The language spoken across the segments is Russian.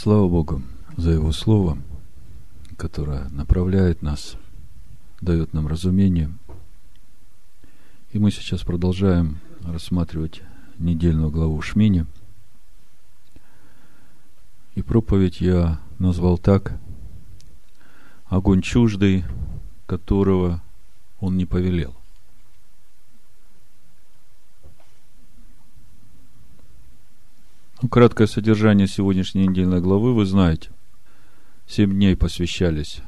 Слава Богу за Его Слово, которое направляет нас, дает нам разумение. И мы сейчас продолжаем рассматривать недельную главу Шмини. И проповедь я назвал так «Огонь чуждый, которого он не повелел». Ну, краткое содержание сегодняшней недельной главы вы знаете. Семь дней посвящались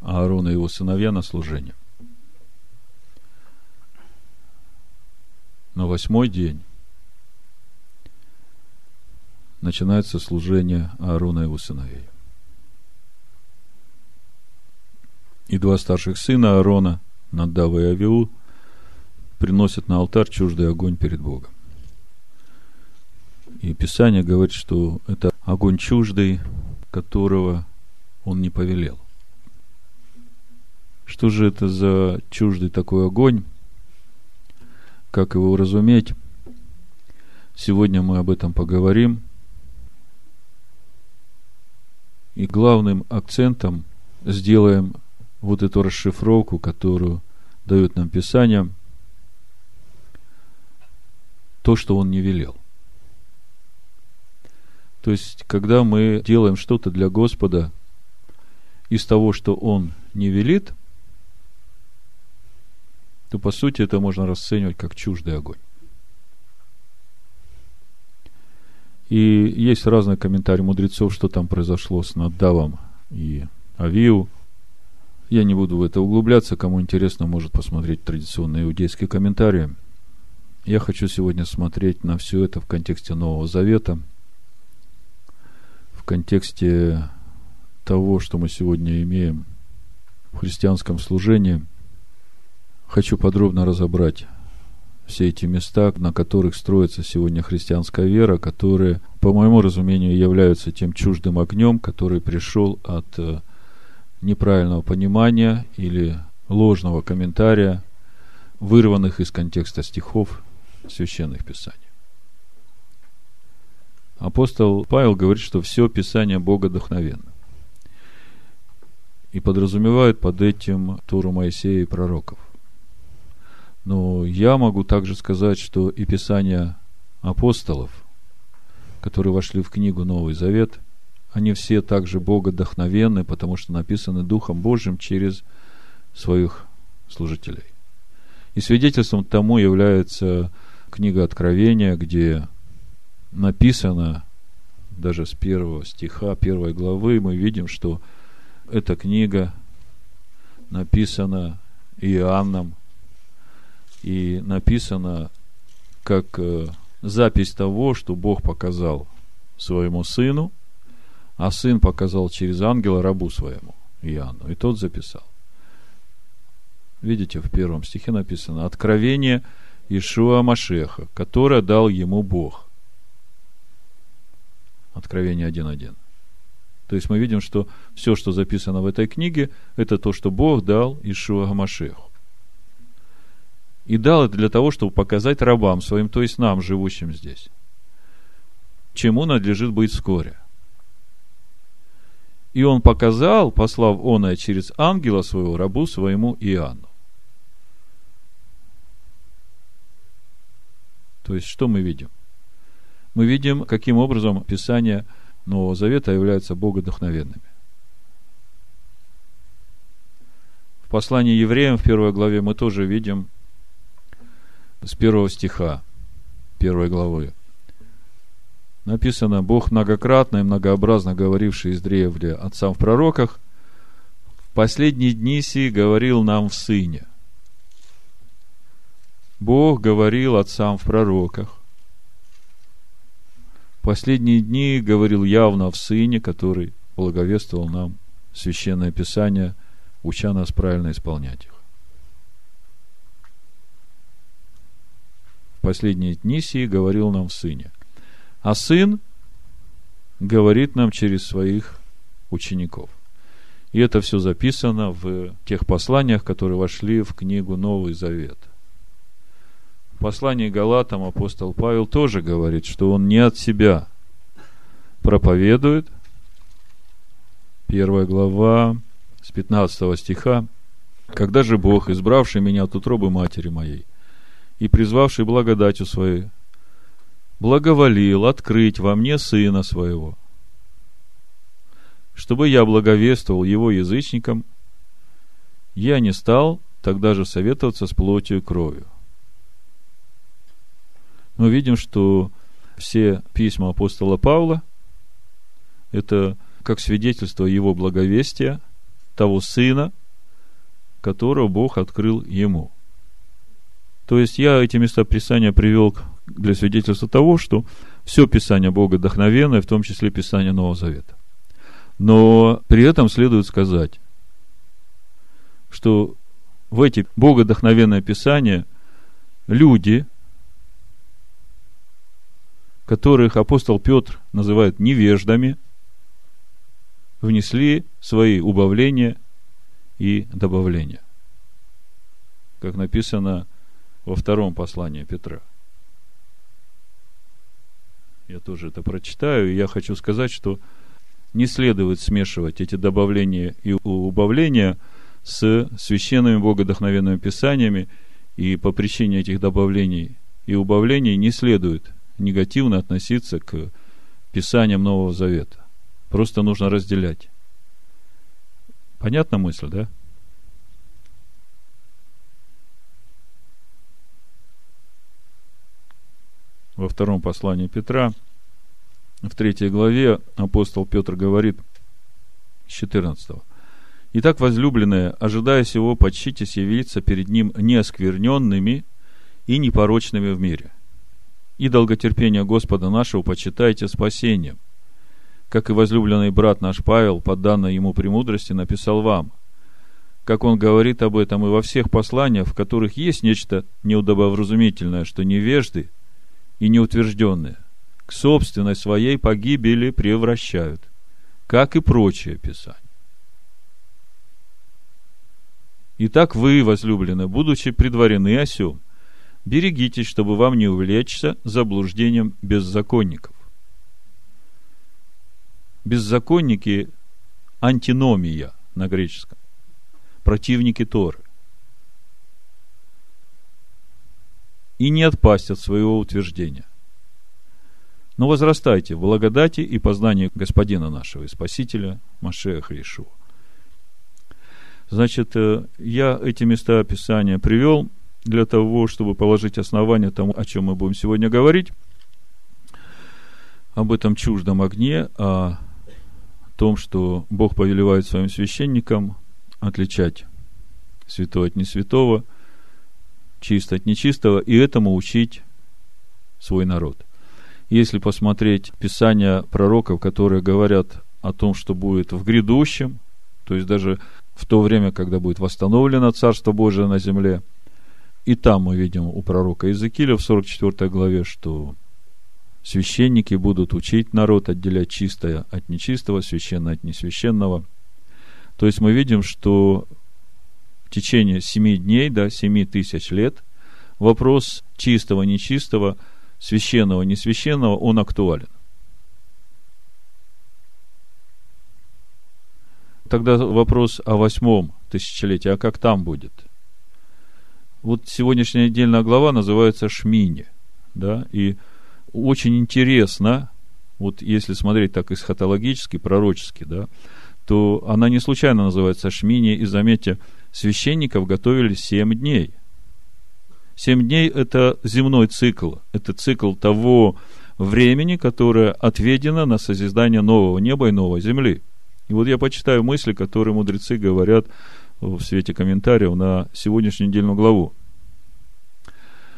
Аарону и его сыновья на служение. На восьмой день начинается служение Аарона и его сыновей. И два старших сына Аарона, Надава и Авиу, приносят на алтарь чуждый огонь перед Богом. И Писание говорит, что это огонь чуждый, которого он не повелел. Что же это за чуждый такой огонь? Как его разуметь? Сегодня мы об этом поговорим. И главным акцентом сделаем вот эту расшифровку, которую дает нам Писание, то, что он не велел. То есть, когда мы делаем что-то для Господа из того, что Он не велит, то, по сути, это можно расценивать как чуждый огонь. И есть разные комментарии мудрецов, что там произошло с Наддавом и Авиу. Я не буду в это углубляться. Кому интересно, может посмотреть традиционные иудейские комментарии. Я хочу сегодня смотреть на все это в контексте Нового Завета – в контексте того, что мы сегодня имеем в христианском служении, хочу подробно разобрать все эти места, на которых строится сегодня христианская вера, которые, по моему разумению, являются тем чуждым огнем, который пришел от э, неправильного понимания или ложного комментария, вырванных из контекста стихов священных писаний. Апостол Павел говорит, что все Писание Бога вдохновенно. И подразумевает под этим Туру Моисея и пророков. Но я могу также сказать, что и Писания апостолов, которые вошли в книгу Новый Завет, они все также Бога вдохновенны, потому что написаны Духом Божьим через своих служителей. И свидетельством тому является книга Откровения, где написано даже с первого стиха первой главы, мы видим, что эта книга написана Иоанном и написана как э, запись того, что Бог показал своему сыну, а сын показал через ангела рабу своему, Иоанну, и тот записал. Видите, в первом стихе написано «Откровение Ишуа Машеха, которое дал ему Бог». Откровение 1.1. То есть мы видим, что все, что записано в этой книге, это то, что Бог дал Ишуа Гамашеху. И дал это для того, чтобы показать рабам своим, то есть нам, живущим здесь, чему надлежит быть вскоре. И он показал, послав оное через ангела своего рабу своему Иоанну. То есть, что мы видим? Мы видим, каким образом Писания Нового Завета являются богодохновенными. В послании евреям в первой главе мы тоже видим с первого стиха первой главы. Написано, Бог многократно и многообразно говоривший из древля отцам в пророках, в последние дни си говорил нам в Сыне. Бог говорил отцам в пророках, последние дни говорил явно в Сыне, который благовествовал нам Священное Писание, уча нас правильно исполнять их. В последние дни сии говорил нам в Сыне. А Сын говорит нам через своих учеников. И это все записано в тех посланиях, которые вошли в книгу Новый Завет – послании Галатам апостол Павел тоже говорит, что он не от себя проповедует, первая глава, с 15 стиха. «Когда же Бог, избравший меня от утробы матери моей и призвавший благодатью своей, благоволил открыть во мне Сына Своего, чтобы я благовествовал Его язычникам, я не стал тогда же советоваться с плотью и кровью. Мы видим, что все письма апостола Павла – это как свидетельство его благовестия, того сына, которого Бог открыл ему. То есть я эти места Писания привел для свидетельства того, что все Писание Бога вдохновенное, в том числе Писание Нового Завета. Но при этом следует сказать, что в эти богодохновенное Писание люди, которых апостол Петр называет невеждами, внесли свои убавления и добавления. Как написано во втором послании Петра. Я тоже это прочитаю, и я хочу сказать, что не следует смешивать эти добавления и убавления с священными богодохновенными писаниями, и по причине этих добавлений и убавлений не следует негативно относиться к писаниям Нового Завета. Просто нужно разделять. Понятна мысль, да? Во втором послании Петра, в третьей главе, апостол Петр говорит, с 14 Итак, возлюбленные, ожидая сего, почтитесь явиться перед ним неоскверненными и непорочными в мире. И долготерпение Господа нашего почитайте спасением, как и возлюбленный брат наш Павел, по данной ему премудрости, написал вам, как он говорит об этом и во всех посланиях, в которых есть нечто неудобовразумительное, что невежды и неутвержденные к собственной своей погибели превращают, как и прочие писания. Итак, вы, возлюбленные, будучи предварены о сем, берегитесь, чтобы вам не увлечься заблуждением беззаконников. Беззаконники – антиномия на греческом. Противники Торы. И не отпасть от своего утверждения. Но возрастайте в благодати и познании Господина нашего и Спасителя Машея Хришу. Значит, э, я эти места Писания привел для того, чтобы положить основание тому, о чем мы будем сегодня говорить, об этом чуждом огне, о том, что Бог повелевает своим священникам отличать святое от несвятого, чисто от нечистого, и этому учить свой народ. Если посмотреть Писания пророков, которые говорят о том, что будет в грядущем, то есть даже в то время, когда будет восстановлено Царство Божие на земле. И там мы видим у пророка Иезекииля в 44 главе, что священники будут учить народ отделять чистое от нечистого, священное от несвященного. То есть мы видим, что в течение семи дней, да, семи тысяч лет, вопрос чистого, нечистого, священного, несвященного, он актуален. Тогда вопрос о восьмом тысячелетии, а как там будет? Вот сегодняшняя недельная глава называется Шмини, да, и очень интересно, вот если смотреть так эсхатологически, пророчески, да, то она не случайно называется Шмини, и заметьте, священников готовили семь дней. Семь дней – это земной цикл, это цикл того времени, которое отведено на созидание нового неба и новой земли – и вот я почитаю мысли, которые мудрецы говорят в свете комментариев на сегодняшнюю недельную главу.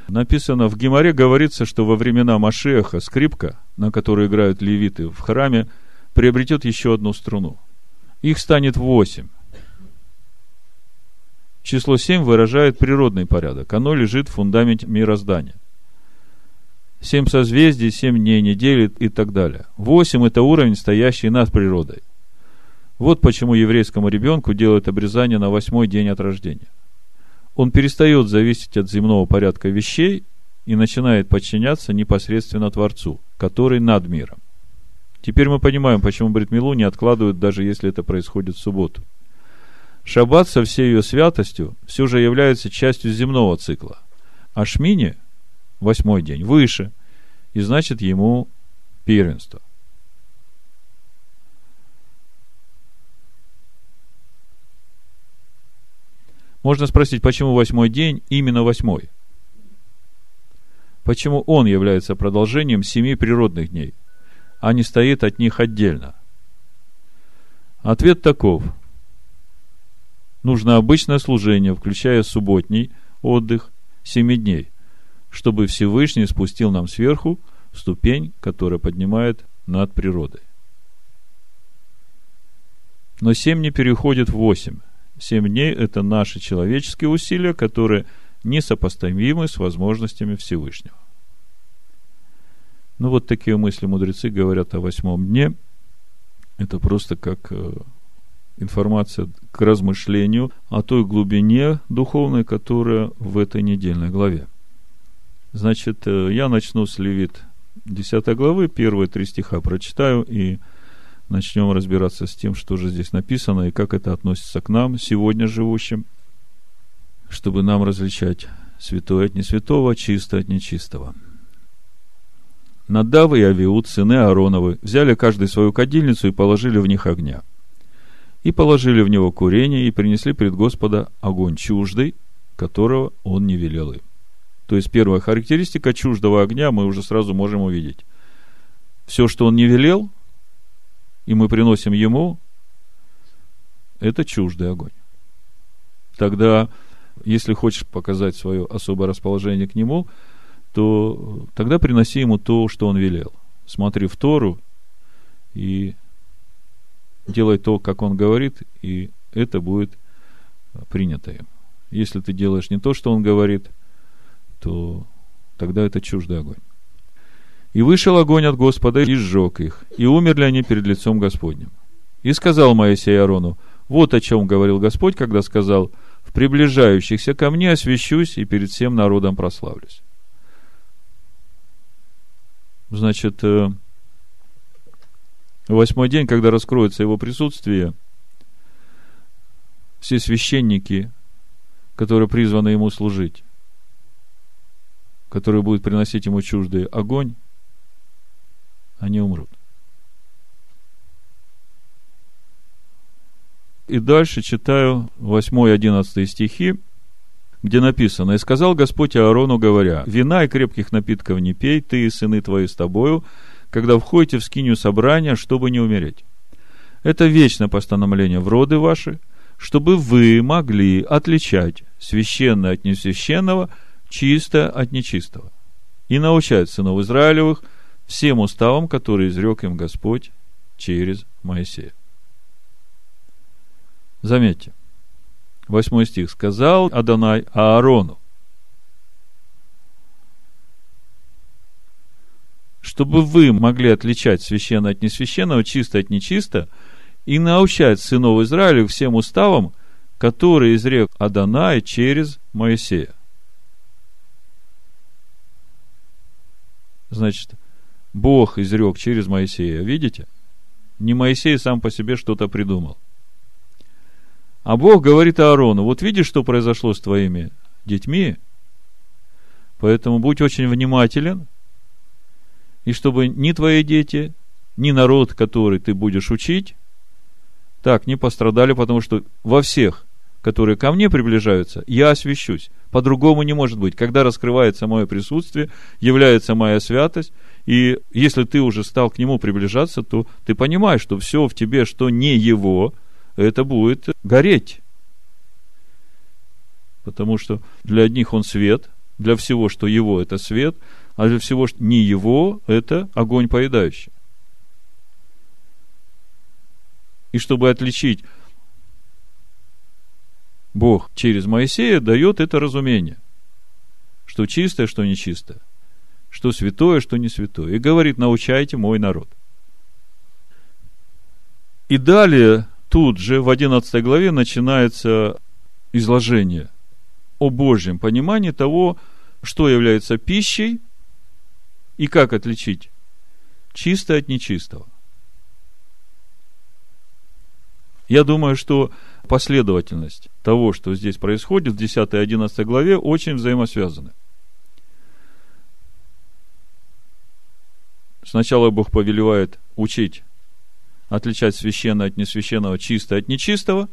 Написано в Геморе, говорится, что во времена Машеха скрипка, на которой играют левиты в храме, приобретет еще одну струну. Их станет восемь. Число семь выражает природный порядок. Оно лежит в фундаменте мироздания. Семь созвездий, семь дней недели и так далее. Восемь – это уровень, стоящий над природой – вот почему еврейскому ребенку делают обрезание на восьмой день от рождения. Он перестает зависеть от земного порядка вещей и начинает подчиняться непосредственно Творцу, который над миром. Теперь мы понимаем, почему бритмилу не откладывают, даже если это происходит в субботу. Шаббат со всей ее святостью все же является частью земного цикла. А Шмини, восьмой день, выше, и значит ему первенство. Можно спросить, почему восьмой день именно восьмой? Почему он является продолжением семи природных дней, а не стоит от них отдельно? Ответ таков. Нужно обычное служение, включая субботний отдых, семи дней, чтобы Всевышний спустил нам сверху ступень, которая поднимает над природой. Но семь не переходит в восемь. Семь дней – это наши человеческие усилия, которые несопоставимы с возможностями Всевышнего. Ну, вот такие мысли мудрецы говорят о восьмом дне. Это просто как э, информация к размышлению о той глубине духовной, которая в этой недельной главе. Значит, э, я начну с Левит 10 главы, первые три стиха прочитаю и начнем разбираться с тем, что же здесь написано и как это относится к нам, сегодня живущим, чтобы нам различать святое от несвятого, чистое от нечистого. Надав и Авиуд, сыны Аароновы, взяли каждый свою кадильницу и положили в них огня. И положили в него курение, и принесли пред Господа огонь чуждый, которого он не велел им. То есть первая характеристика чуждого огня мы уже сразу можем увидеть. Все, что он не велел, и мы приносим ему, это чуждый огонь. Тогда, если хочешь показать свое особое расположение к нему, то тогда приноси ему то, что он велел. Смотри в Тору и делай то, как он говорит, и это будет принято им. Если ты делаешь не то, что он говорит, то тогда это чуждый огонь. И вышел огонь от Господа и сжег их, и умерли они перед лицом Господним. И сказал Моисей Аарону, вот о чем говорил Господь, когда сказал, в приближающихся ко мне освящусь и перед всем народом прославлюсь. Значит, э, восьмой день, когда раскроется его присутствие, все священники, которые призваны ему служить, которые будут приносить ему чуждый огонь, они умрут. И дальше читаю 8 и 11 стихи, где написано, «И сказал Господь Аарону, говоря, вина и крепких напитков не пей, ты и сыны твои с тобою, когда входите в скинию собрания, чтобы не умереть. Это вечное постановление в роды ваши, чтобы вы могли отличать священное от несвященного, чистое от нечистого, и научать сынов Израилевых – всем уставам, которые изрек им Господь через Моисея. Заметьте, восьмой стих. Сказал Адонай Аарону, чтобы вы могли отличать священное от несвященного, чисто от нечисто, и научать сынов Израиля всем уставам, которые изрек Адонай через Моисея. Значит, Бог изрек через Моисея. Видите? Не Моисей сам по себе что-то придумал. А Бог говорит Аарону, вот видишь, что произошло с твоими детьми? Поэтому будь очень внимателен, и чтобы ни твои дети, ни народ, который ты будешь учить, так не пострадали, потому что во всех, которые ко мне приближаются, я освящусь. По-другому не может быть. Когда раскрывается мое присутствие, является моя святость, и если ты уже стал к нему приближаться, то ты понимаешь, что все в тебе, что не его, это будет гореть. Потому что для одних он свет, для всего, что его, это свет, а для всего, что не его, это огонь поедающий. И чтобы отличить Бог через Моисея дает это разумение, что чистое, что нечистое что святое, что не святое. И говорит, научайте мой народ. И далее, тут же, в 11 главе, начинается изложение о Божьем понимании того, что является пищей и как отличить чистое от нечистого. Я думаю, что последовательность того, что здесь происходит в 10 и 11 главе, очень взаимосвязаны. Сначала Бог повелевает учить, отличать священное от несвященного, чистое от нечистого,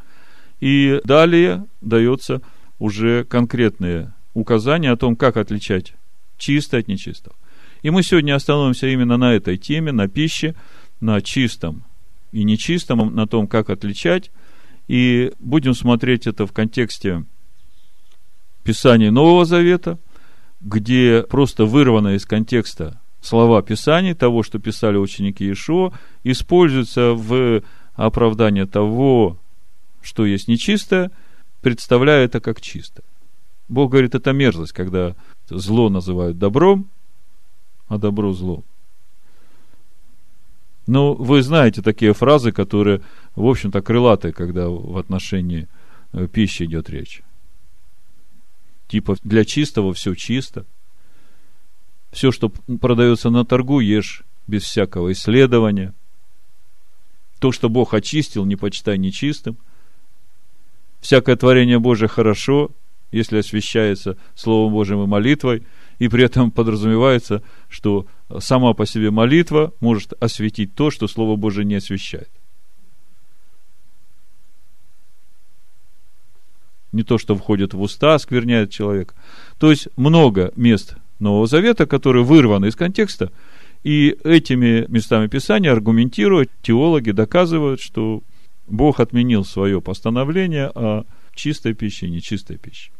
и далее дается уже конкретные указания о том, как отличать чистое от нечистого. И мы сегодня остановимся именно на этой теме, на пище, на чистом и нечистом, на том, как отличать. И будем смотреть это в контексте Писания Нового Завета, где просто вырвано из контекста слова Писаний, того, что писали ученики Ишуа, используются в оправдание того, что есть нечистое, представляя это как чисто. Бог говорит, это мерзость, когда зло называют добром, а добро злом. Ну, вы знаете такие фразы, которые, в общем-то, крылатые, когда в отношении э, пищи идет речь. Типа, для чистого все чисто. Все, что продается на торгу, ешь без всякого исследования. То, что Бог очистил, не почитай нечистым. Всякое творение Божие хорошо, если освящается Словом Божьим и молитвой – и при этом подразумевается, что сама по себе молитва может осветить то, что Слово Божие не освещает. Не то, что входит в уста, оскверняет человека. То есть много мест Нового Завета, которые вырваны из контекста, и этими местами Писания аргументируют, теологи доказывают, что Бог отменил свое постановление о чистой пище и нечистой пище.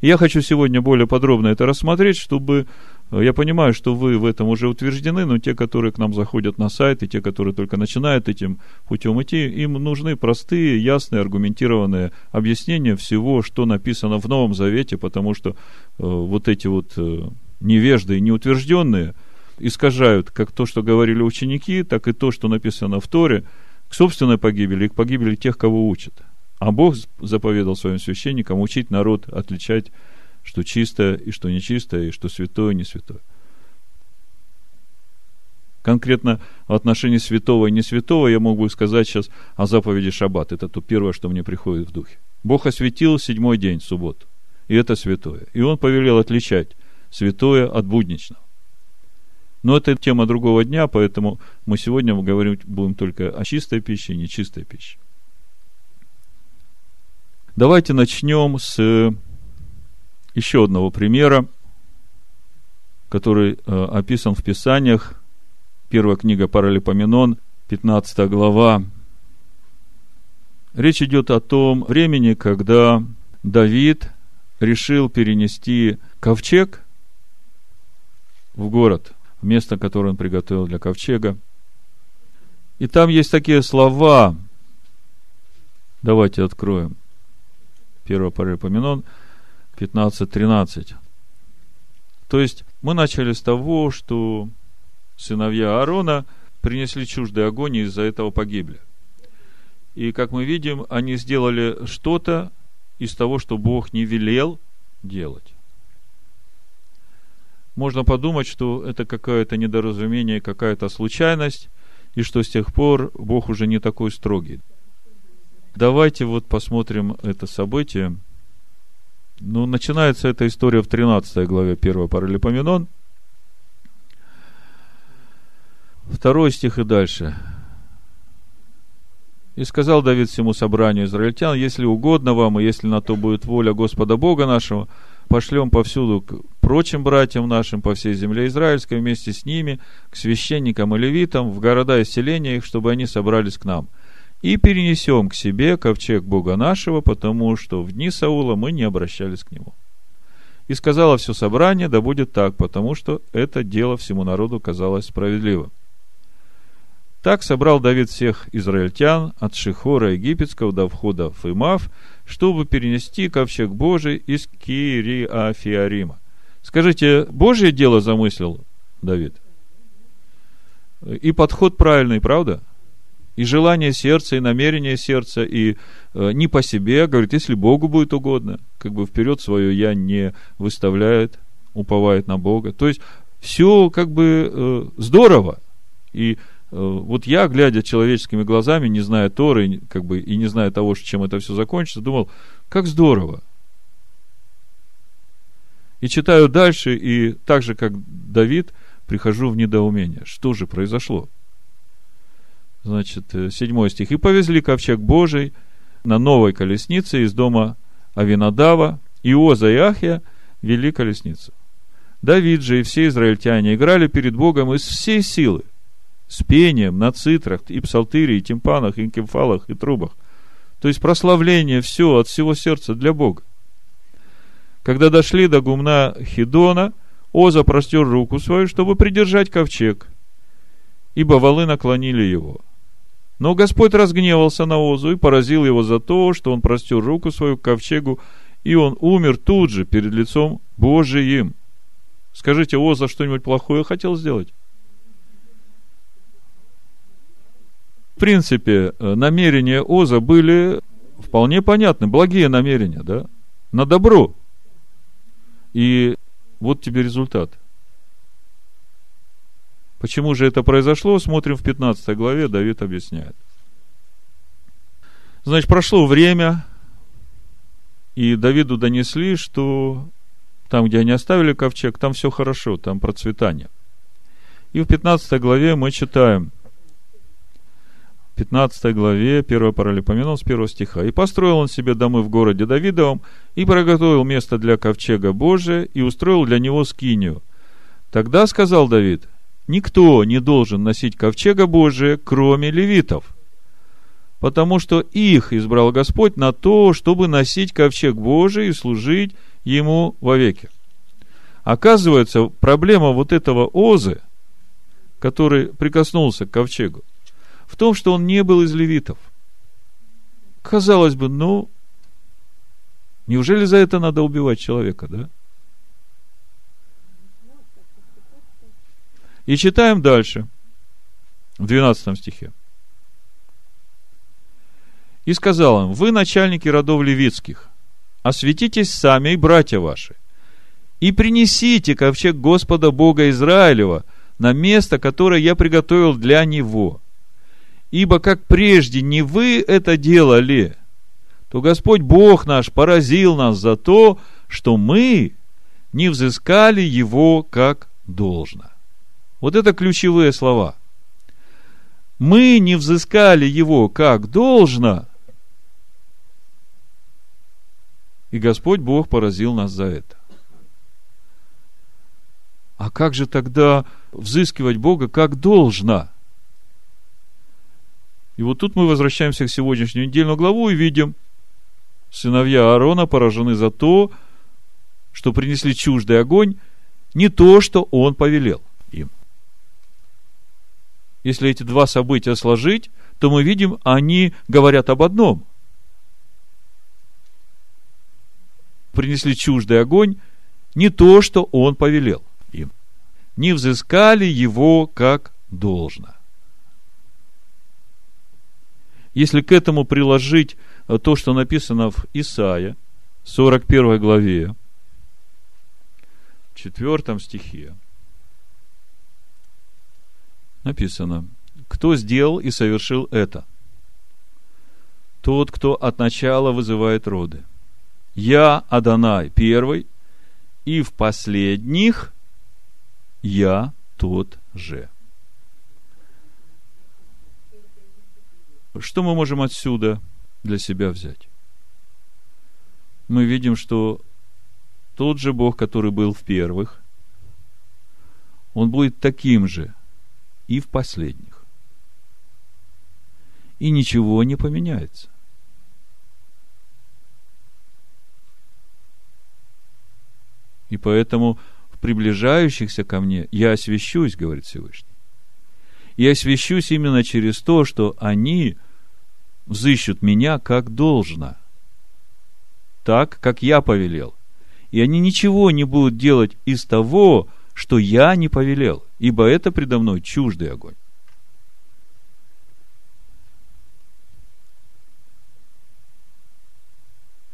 Я хочу сегодня более подробно это рассмотреть, чтобы э, я понимаю, что вы в этом уже утверждены, но те, которые к нам заходят на сайт, и те, которые только начинают этим путем идти, им нужны простые, ясные, аргументированные объяснения всего, что написано в Новом Завете, потому что э, вот эти вот э, невежды и неутвержденные искажают как то, что говорили ученики, так и то, что написано в Торе, к собственной погибели и к погибели тех, кого учат. А Бог заповедал своим священникам учить народ отличать, что чистое и что нечистое, и что святое и не святое. Конкретно в отношении святого и не святого я могу сказать сейчас о заповеди Шаббат. Это то первое, что мне приходит в духе. Бог осветил седьмой день, субботу. И это святое. И Он повелел отличать святое от будничного. Но это тема другого дня, поэтому мы сегодня говорить будем только о чистой пище и нечистой пище. Давайте начнем с еще одного примера, который э, описан в Писаниях. Первая книга Паралипоменон, 15 глава. Речь идет о том времени, когда Давид решил перенести ковчег в город, в место, которое он приготовил для ковчега. И там есть такие слова. Давайте откроем. 1 Паралипоменон 15.13. То есть, мы начали с того, что сыновья Аарона принесли чуждый огонь и из-за этого погибли. И, как мы видим, они сделали что-то из того, что Бог не велел делать. Можно подумать, что это какое-то недоразумение, какая-то случайность, и что с тех пор Бог уже не такой строгий. Давайте вот посмотрим это событие. Ну, начинается эта история в 13 главе 1 Паралипоменон. Второй стих и дальше. И сказал Давид всему собранию израильтян, если угодно вам, и если на то будет воля Господа Бога нашего, пошлем повсюду прочим братьям нашим по всей земле израильской вместе с ними, к священникам и левитам, в города и селения их, чтобы они собрались к нам – и перенесем к себе ковчег Бога нашего, потому что в дни Саула мы не обращались к нему. И сказала все собрание, да будет так, потому что это дело всему народу казалось справедливым. Так собрал Давид всех израильтян от Шихора египетского до входа в Имав, чтобы перенести ковчег Божий из Кириафиарима. Скажите, Божье дело замыслил Давид? И подход правильный, правда? и желание сердца, и намерение сердца, и э, не по себе, говорит, если Богу будет угодно, как бы вперед свое я не выставляет, уповает на Бога. То есть, все как бы э, здорово. И вот я, глядя человеческими глазами, не зная Торы, как бы, и не зная того, чем это все закончится, думал, как здорово. И читаю дальше, и так же, как Давид, прихожу в недоумение. Что же произошло? Значит, э, седьмой стих. «И повезли ковчег Божий на новой колеснице из дома Авинадава, и Оза и Ахия вели колесницу. Давид же и все израильтяне играли перед Богом из всей силы, с пением на цитрах и псалтыре, и тимпанах, и кемфалах, и трубах. То есть прославление все от всего сердца для Бога. Когда дошли до гумна Хидона, Оза простер руку свою, чтобы придержать ковчег, ибо валы наклонили его. Но Господь разгневался на Озу и поразил его за то, что он простер руку свою к ковчегу, и он умер тут же перед лицом Божиим. Скажите, Оза что-нибудь плохое хотел сделать? В принципе, э, намерения Оза были вполне понятны, благие намерения, да, на добро. И вот тебе результат – Почему же это произошло, смотрим в 15 главе, Давид объясняет. Значит, прошло время, и Давиду донесли, что там, где они оставили ковчег, там все хорошо, там процветание. И в 15 главе мы читаем, 15 главе, 1 паралипоменон с 1 стиха. «И построил он себе домы в городе Давидовом, и приготовил место для ковчега Божия, и устроил для него скинию. Тогда сказал Давид, никто не должен носить ковчега Божия, кроме левитов, потому что их избрал Господь на то, чтобы носить ковчег Божий и служить ему вовеки. Оказывается, проблема вот этого Озы, который прикоснулся к ковчегу, в том, что он не был из левитов. Казалось бы, ну, неужели за это надо убивать человека, да? И читаем дальше, в 12 стихе. И сказал им, вы начальники родов левитских, осветитесь сами и братья ваши, и принесите ковчег Господа Бога Израилева на место, которое я приготовил для него. Ибо как прежде не вы это делали, то Господь Бог наш поразил нас за то, что мы не взыскали его как должно. Вот это ключевые слова. Мы не взыскали его как должно, и Господь Бог поразил нас за это. А как же тогда взыскивать Бога как должно? И вот тут мы возвращаемся к сегодняшнюю недельную главу и видим, сыновья Аарона поражены за то, что принесли чуждый огонь, не то, что он повелел им если эти два события сложить, то мы видим, они говорят об одном. Принесли чуждый огонь, не то, что он повелел им. Не взыскали его как должно. Если к этому приложить то, что написано в Исаия, 41 главе, 4 стихе, написано, кто сделал и совершил это? Тот, кто от начала вызывает роды. Я Адонай первый, и в последних я тот же. Что мы можем отсюда для себя взять? Мы видим, что тот же Бог, который был в первых, он будет таким же и в последних. И ничего не поменяется. И поэтому в приближающихся ко мне я освящусь, говорит Всевышний. И освящусь именно через то, что они взыщут меня как должно, так, как я повелел. И они ничего не будут делать из того, что я не повелел, ибо это предо мной чуждый огонь.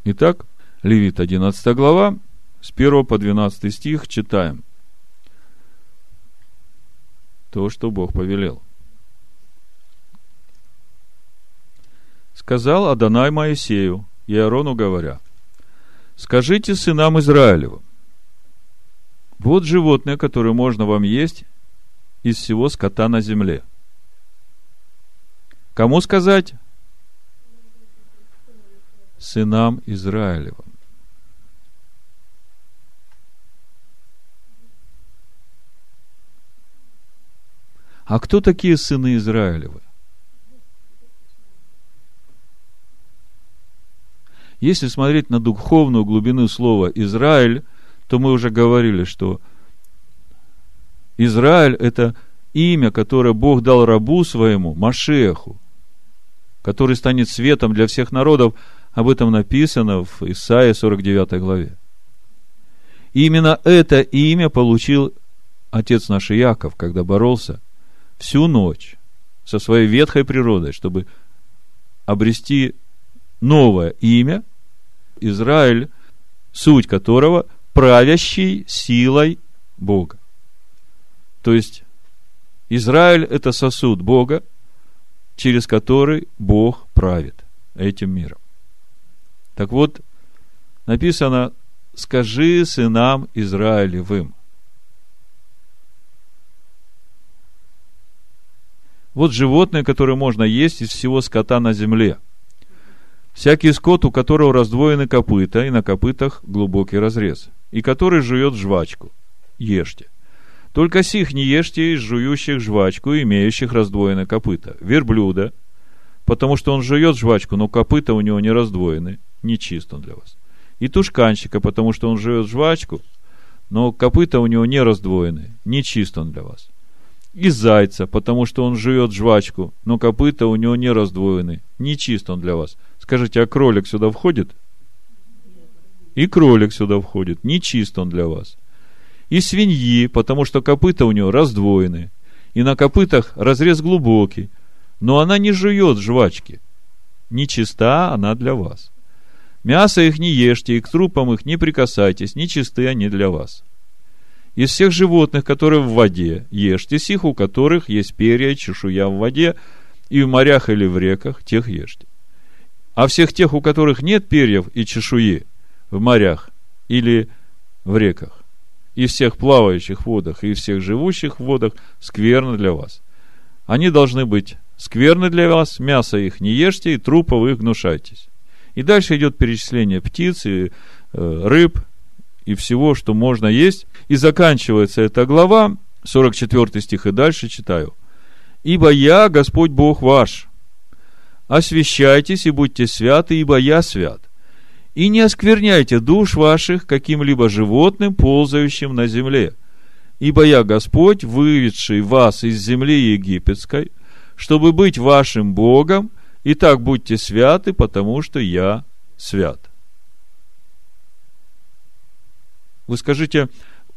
Итак, Левит 11 глава, с 1 по 12 стих читаем. То, что Бог повелел. Сказал Адонай Моисею и Аарону говоря, скажите сынам Израилевым, вот животное, которое можно вам есть из всего скота на земле. Кому сказать? Сынам Израилевым. А кто такие сыны Израилевы? Если смотреть на духовную глубину слова Израиль, то мы уже говорили, что Израиль – это имя, которое Бог дал рабу своему, Машеху, который станет светом для всех народов. Об этом написано в Исаии 49 главе. И именно это имя получил отец наш Яков, когда боролся всю ночь со своей ветхой природой, чтобы обрести новое имя, Израиль, суть которого правящий силой Бога. То есть, Израиль – это сосуд Бога, через который Бог правит этим миром. Так вот, написано, скажи сынам Израилевым. Вот животное, которое можно есть из всего скота на земле. Всякий скот, у которого раздвоены копыта, и на копытах глубокий разрез, и который жует жвачку. Ешьте. Только сих не ешьте из жующих жвачку, имеющих раздвоенные копыта. Верблюда, потому что он жует жвачку, но копыта у него не раздвоены, не чист он для вас. И тушканчика, потому что он жует жвачку, но копыта у него не раздвоены, не чист он для вас. И зайца, потому что он жует жвачку, но копыта у него не раздвоены, не чист он для вас. Скажите, а кролик сюда входит? И кролик сюда входит, не чист он для вас и свиньи, потому что копыта у него раздвоены, и на копытах разрез глубокий, но она не жует жвачки. Нечиста она для вас. Мясо их не ешьте, и к трупам их не прикасайтесь, нечисты они для вас. Из всех животных, которые в воде, ешьте сих, у которых есть перья чешуя в воде, и в морях или в реках, тех ешьте. А всех тех, у которых нет перьев и чешуи в морях или в реках, и всех плавающих водах, и всех живущих в водах скверны для вас. Они должны быть скверны для вас, мясо их не ешьте, и трупов их гнушайтесь. И дальше идет перечисление птиц и э, рыб, и всего, что можно есть. И заканчивается эта глава, 44 стих и дальше читаю. «Ибо я, Господь Бог ваш, освящайтесь и будьте святы, ибо я свят и не оскверняйте душ ваших каким-либо животным, ползающим на земле. Ибо я Господь, выведший вас из земли египетской, чтобы быть вашим Богом, и так будьте святы, потому что я свят. Вы скажите,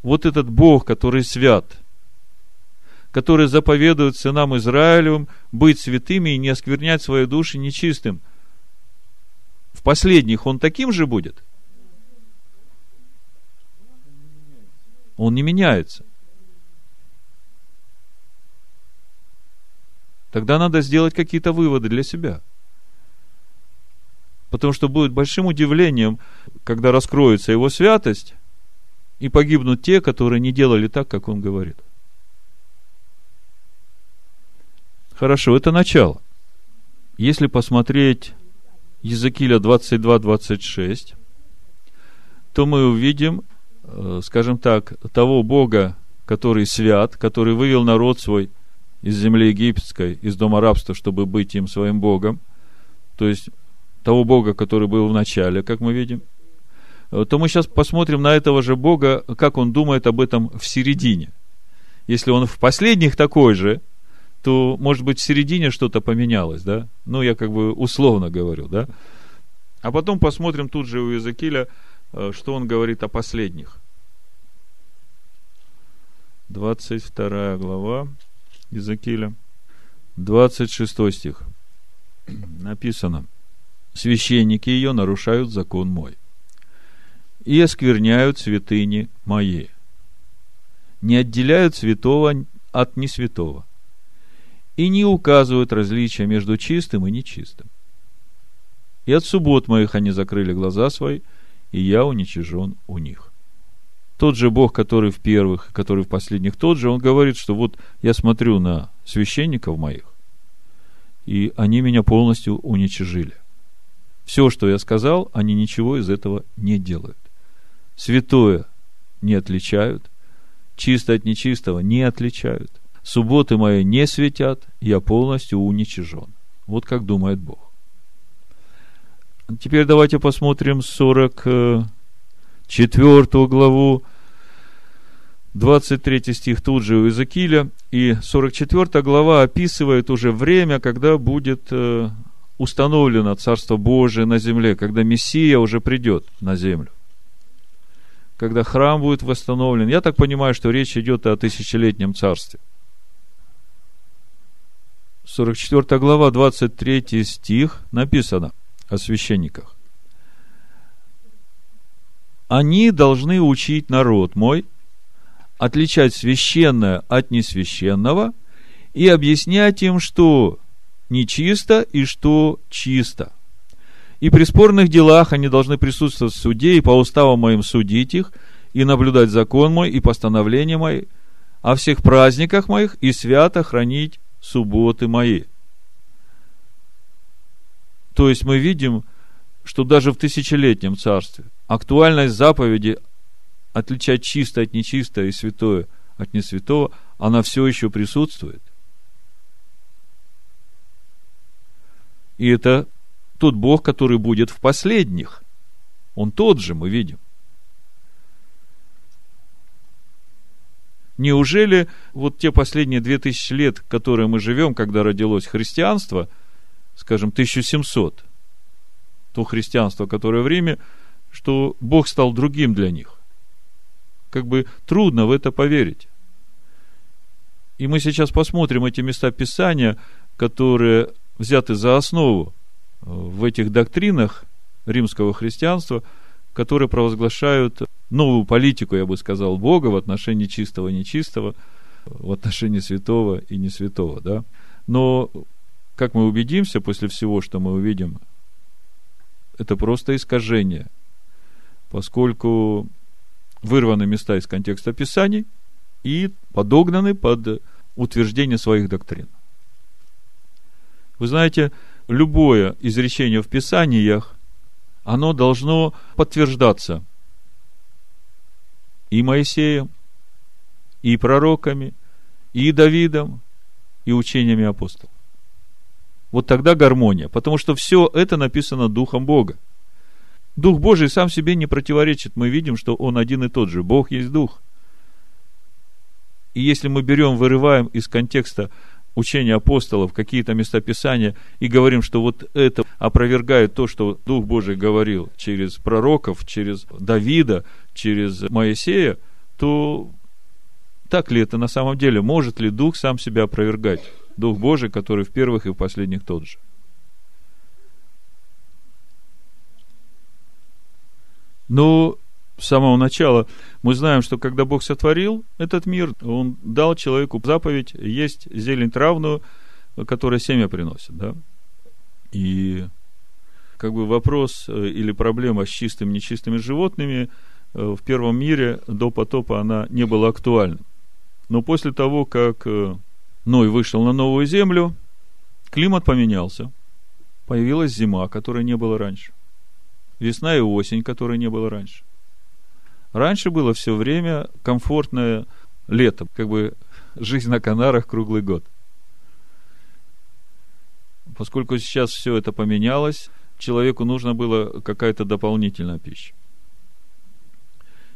вот этот Бог, который свят, который заповедует сынам Израилевым быть святыми и не осквернять свои души нечистым – в последних он таким же будет? Он не меняется. Тогда надо сделать какие-то выводы для себя. Потому что будет большим удивлением, когда раскроется его святость, и погибнут те, которые не делали так, как он говорит. Хорошо, это начало. Если посмотреть Езекииля 22-26, то мы увидим, э, скажем так, того Бога, который свят, который вывел народ свой из земли египетской, из дома рабства, чтобы быть им своим Богом, то есть того Бога, который был в начале, как мы видим, э, то мы сейчас посмотрим на этого же Бога, как он думает об этом в середине. Если он в последних такой же, то, может быть, в середине что-то поменялось, да? Ну, я как бы условно говорю, да? А потом посмотрим тут же у Иезекииля, э, что он говорит о последних. 22 глава Иезекииля, 26 стих. Написано, священники ее нарушают закон мой и оскверняют святыни мои, не отделяют святого от несвятого, и не указывают различия между чистым и нечистым. и от суббот моих они закрыли глаза свои, и я уничижен у них. Тот же Бог, который в первых, который в последних, тот же, он говорит, что вот я смотрю на священников моих, и они меня полностью уничижили. Все, что я сказал, они ничего из этого не делают. Святое не отличают, чисто от нечистого не отличают. Субботы мои не светят, я полностью уничижен. Вот как думает Бог. Теперь давайте посмотрим 44 главу, 23 стих тут же у Иезекииля, и 44 глава описывает уже время, когда будет э, установлено Царство Божие на земле, когда Мессия уже придет на землю. Когда храм будет восстановлен. Я так понимаю, что речь идет о тысячелетнем царстве. 44 глава, 23 стих написано о священниках. Они должны учить народ мой, отличать священное от несвященного и объяснять им, что нечисто и что чисто. И при спорных делах они должны присутствовать в суде и по уставам моим судить их, и наблюдать закон мой и постановления мои, о всех праздниках моих и свято хранить субботы мои. То есть мы видим, что даже в тысячелетнем царстве актуальность заповеди отличать чистое от нечистого и святое от несвятого, она все еще присутствует. И это тот Бог, который будет в последних. Он тот же, мы видим. Неужели вот те последние две тысячи лет, которые мы живем, когда родилось христианство, скажем, 1700, то христианство, которое в Риме, что Бог стал другим для них? Как бы трудно в это поверить. И мы сейчас посмотрим эти места Писания, которые взяты за основу э, в этих доктринах римского христианства, которые провозглашают новую политику, я бы сказал, Бога в отношении чистого и нечистого, в отношении святого и не святого, да. Но, как мы убедимся после всего, что мы увидим, это просто искажение, поскольку вырваны места из контекста Писаний и подогнаны под утверждение своих доктрин. Вы знаете, любое изречение в Писаниях, оно должно подтверждаться и Моисеем, и пророками, и Давидом, и учениями апостолов. Вот тогда гармония, потому что все это написано Духом Бога. Дух Божий сам себе не противоречит. Мы видим, что Он один и тот же. Бог есть Дух. И если мы берем, вырываем из контекста учения апостолов, какие-то места Писания, и говорим, что вот это опровергает то, что Дух Божий говорил через пророков, через Давида, через Моисея, то так ли это на самом деле? Может ли Дух сам себя опровергать? Дух Божий, который в первых и в последних тот же. Но с самого начала мы знаем, что когда Бог сотворил этот мир, Он дал человеку заповедь есть зелень травную, которая семя приносит, да? И как бы вопрос э, или проблема с чистыми нечистыми животными э, в первом мире до потопа она не была актуальна. Но после того, как э, Ной вышел на новую землю, климат поменялся, появилась зима, которой не было раньше, весна и осень, которой не было раньше – Раньше было все время комфортное лето, как бы жизнь на Канарах круглый год. Поскольку сейчас все это поменялось, человеку нужно было какая-то дополнительная пища.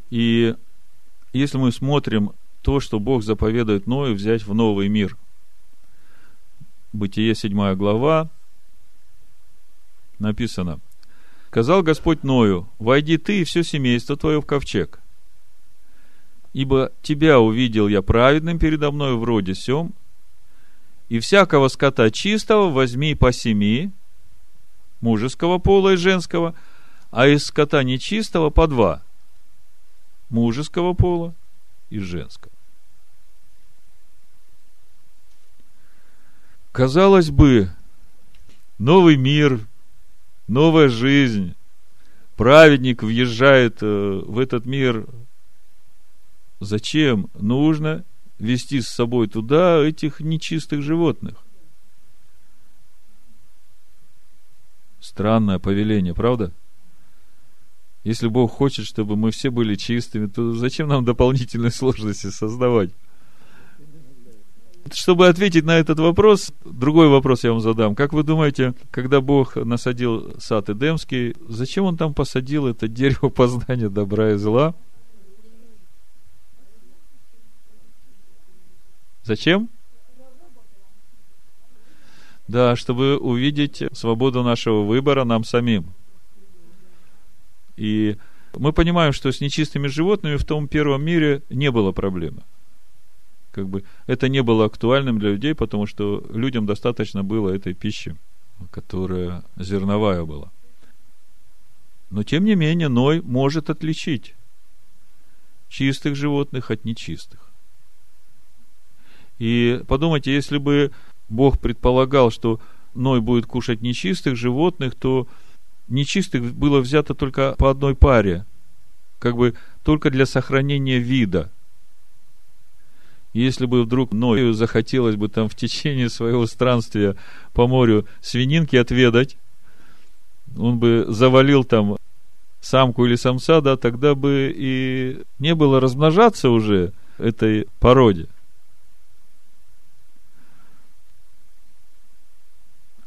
И если мы смотрим то, что Бог заповедует Ною взять в новый мир, Бытие 7 глава, написано – Сказал Господь Ною, войди ты и все семейство твое в ковчег. Ибо тебя увидел я праведным передо мною в роде сем, и всякого скота чистого возьми по семи, мужеского пола и женского, а из скота нечистого по два, мужеского пола и женского. Казалось бы, новый мир, новая жизнь. Праведник въезжает э, в этот мир. Зачем? Нужно вести с собой туда этих нечистых животных. Странное повеление, правда? Если Бог хочет, чтобы мы все были чистыми, то зачем нам дополнительные сложности создавать? Чтобы ответить на этот вопрос, другой вопрос я вам задам. Как вы думаете, когда Бог насадил сад Эдемский, зачем Он там посадил это дерево познания добра и зла? Зачем? Да, чтобы увидеть свободу нашего выбора нам самим. И мы понимаем, что с нечистыми животными в том первом мире не было проблемы. Как бы это не было актуальным для людей, потому что людям достаточно было этой пищи, которая зерновая была. Но тем не менее, Ной может отличить чистых животных от нечистых. И подумайте, если бы Бог предполагал, что Ной будет кушать нечистых животных, то нечистых было взято только по одной паре, как бы только для сохранения вида. Если бы вдруг Ною захотелось бы там в течение своего странствия по морю свининки отведать, он бы завалил там самку или самца, да, тогда бы и не было размножаться уже этой породе.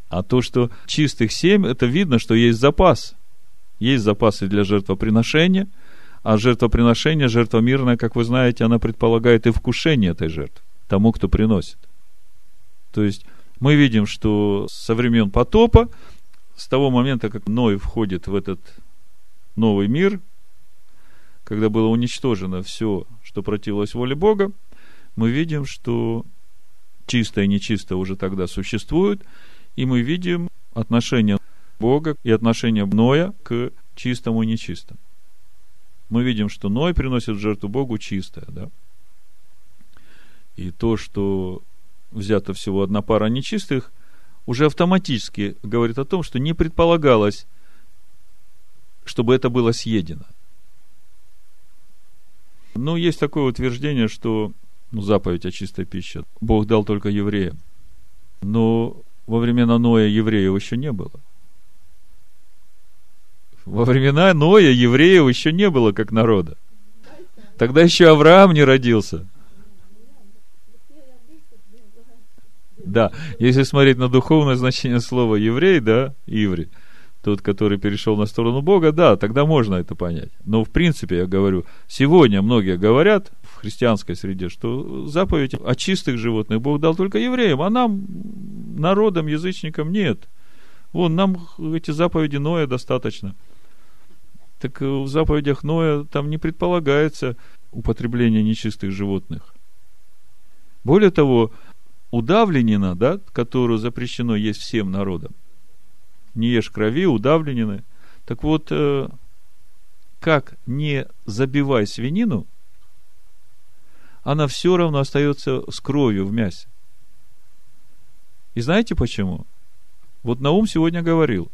А то, что чистых семь, это видно, что есть запас. Есть запасы для жертвоприношения, а жертвоприношение, жертва мирная, как вы знаете, она предполагает и вкушение этой жертвы тому, кто приносит. То есть, мы видим, что со времен потопа, с того момента, как Ной входит в этот новый мир, когда было уничтожено все, что противилось воле Бога, мы видим, что чистое и нечистое уже тогда существует, и мы видим отношение Бога и отношение Ноя к чистому и нечистому. Мы видим, что Ной приносит жертву Богу чистое, да? И то, что взято всего одна пара нечистых, уже автоматически говорит о том, что не предполагалось, чтобы это было съедено. Но есть такое утверждение, что ну, заповедь о чистой пище Бог дал только евреям. Но во времена Ноя евреев еще не было. Во времена Ноя евреев еще не было как народа. Тогда еще Авраам не родился. Да, если смотреть на духовное значение слова еврей, да, иври, тот, который перешел на сторону Бога, да, тогда можно это понять. Но в принципе, я говорю, сегодня многие говорят в христианской среде, что заповедь о чистых животных Бог дал только евреям, а нам народам, язычникам нет. Вон, нам эти заповеди Ноя достаточно. Так в заповедях Ноя там не предполагается употребление нечистых животных. Более того, удавленина, да, которую запрещено есть всем народам, не ешь крови, удавленины. Так вот, э, как не забивай свинину, она все равно остается с кровью в мясе. И знаете почему? Вот Наум сегодня говорил,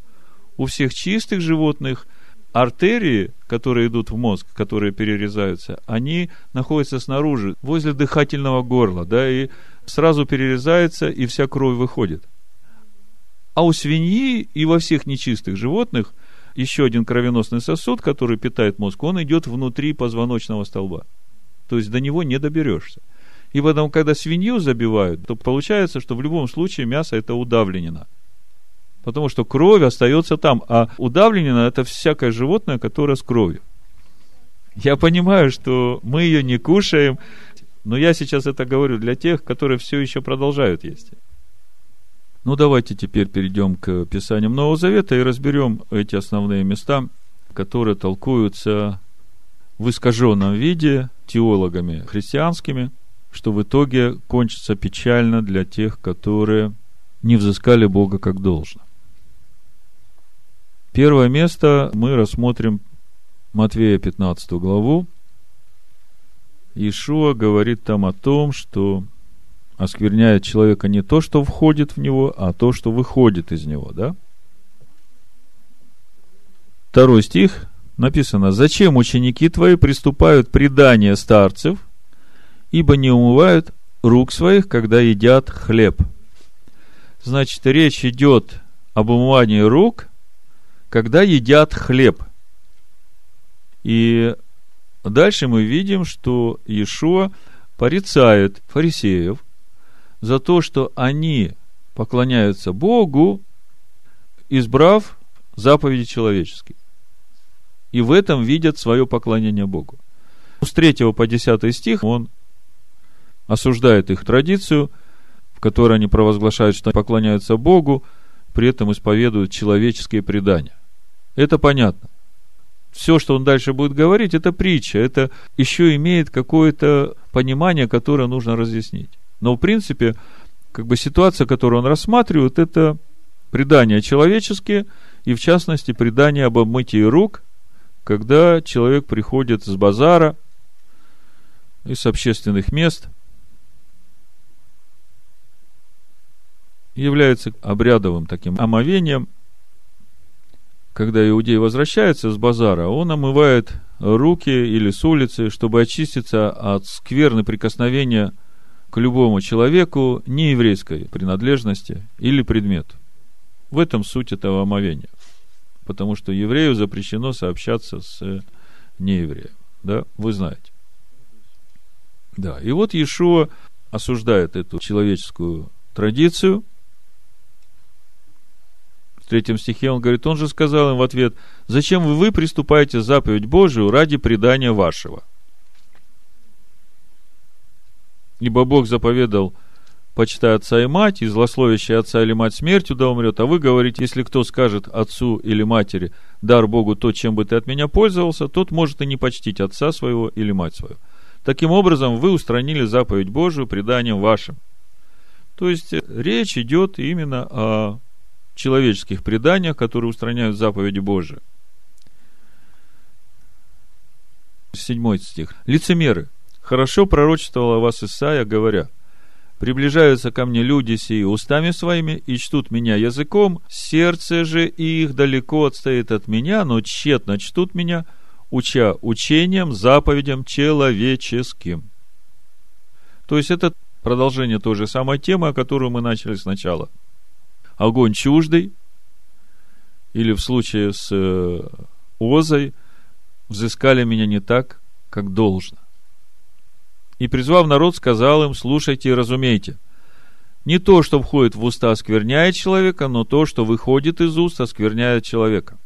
у всех чистых животных артерии, которые идут в мозг, которые перерезаются, они находятся снаружи, возле дыхательного горла, да, и сразу перерезается, и вся кровь выходит. А у свиньи и во всех нечистых животных еще один кровеносный сосуд, который питает мозг, он идет внутри позвоночного столба. То есть до него не доберешься. И потом, когда свинью забивают, то получается, что в любом случае мясо это удавленина. Потому что кровь остается там, а удавленина это всякое животное, которое с кровью. Я понимаю, что мы ее не кушаем, но я сейчас это говорю для тех, которые все еще продолжают есть. Ну, давайте теперь перейдем к Писаниям Нового Завета и разберем эти основные места, которые толкуются в искаженном виде теологами христианскими – что в итоге кончится печально для тех, которые не взыскали Бога как должно. Первое место мы рассмотрим Матвея 15 главу. Иешуа говорит там о том, что оскверняет человека не то, что входит в него, а то, что выходит из него, да? Второй стих написано, «Зачем ученики твои приступают предание старцев, ибо не умывают рук своих, когда едят хлеб?» Значит, речь идет об умывании рук, когда едят хлеб. И дальше мы видим, что Иешуа порицает фарисеев за то, что они поклоняются Богу, избрав заповеди человеческие. И в этом видят свое поклонение Богу. С 3 по 10 стих он осуждает их традицию, в которой они провозглашают, что поклоняются Богу, при этом исповедуют человеческие предания. Это понятно. Все, что он дальше будет говорить, это притча, это еще имеет какое-то понимание, которое нужно разъяснить. Но, в принципе, как бы ситуация, которую он рассматривает, это предания человеческие, и в частности, предания об обмытии рук, когда человек приходит с базара, из общественных мест, является обрядовым таким омовением, когда иудей возвращается с базара, он омывает руки или с улицы, чтобы очиститься от скверны прикосновения к любому человеку нееврейской принадлежности или предмету. В этом суть этого омовения. Потому что еврею запрещено сообщаться с неевреем. Да, вы знаете. Да, и вот Иешуа осуждает эту человеческую традицию. В третьем стихе он говорит, он же сказал им в ответ, зачем вы приступаете заповедь Божию ради предания вашего? Ибо Бог заповедал, почитай отца и мать, и злословящий отца или мать смертью да умрет. А вы говорите, если кто скажет отцу или матери, дар Богу то, чем бы ты от меня пользовался, тот может и не почтить отца своего или мать свою. Таким образом, вы устранили заповедь Божию преданием вашим. То есть, речь идет именно о человеческих преданиях, которые устраняют заповеди Божии. Седьмой стих. Лицемеры – Хорошо пророчествовал о вас Исаия, говоря, «Приближаются ко мне люди сии устами своими и чтут меня языком, сердце же их далеко отстоит от меня, но тщетно чтут меня, уча учением, заповедям человеческим». То есть это продолжение той же самой темы, о которой мы начали сначала. Огонь чуждый, или в случае с э, Озой, взыскали меня не так, как должно. И, призвав народ, сказал им, слушайте и разумейте. Не то, что входит в уста, оскверняет человека, но то, что выходит из уст, оскверняет человека.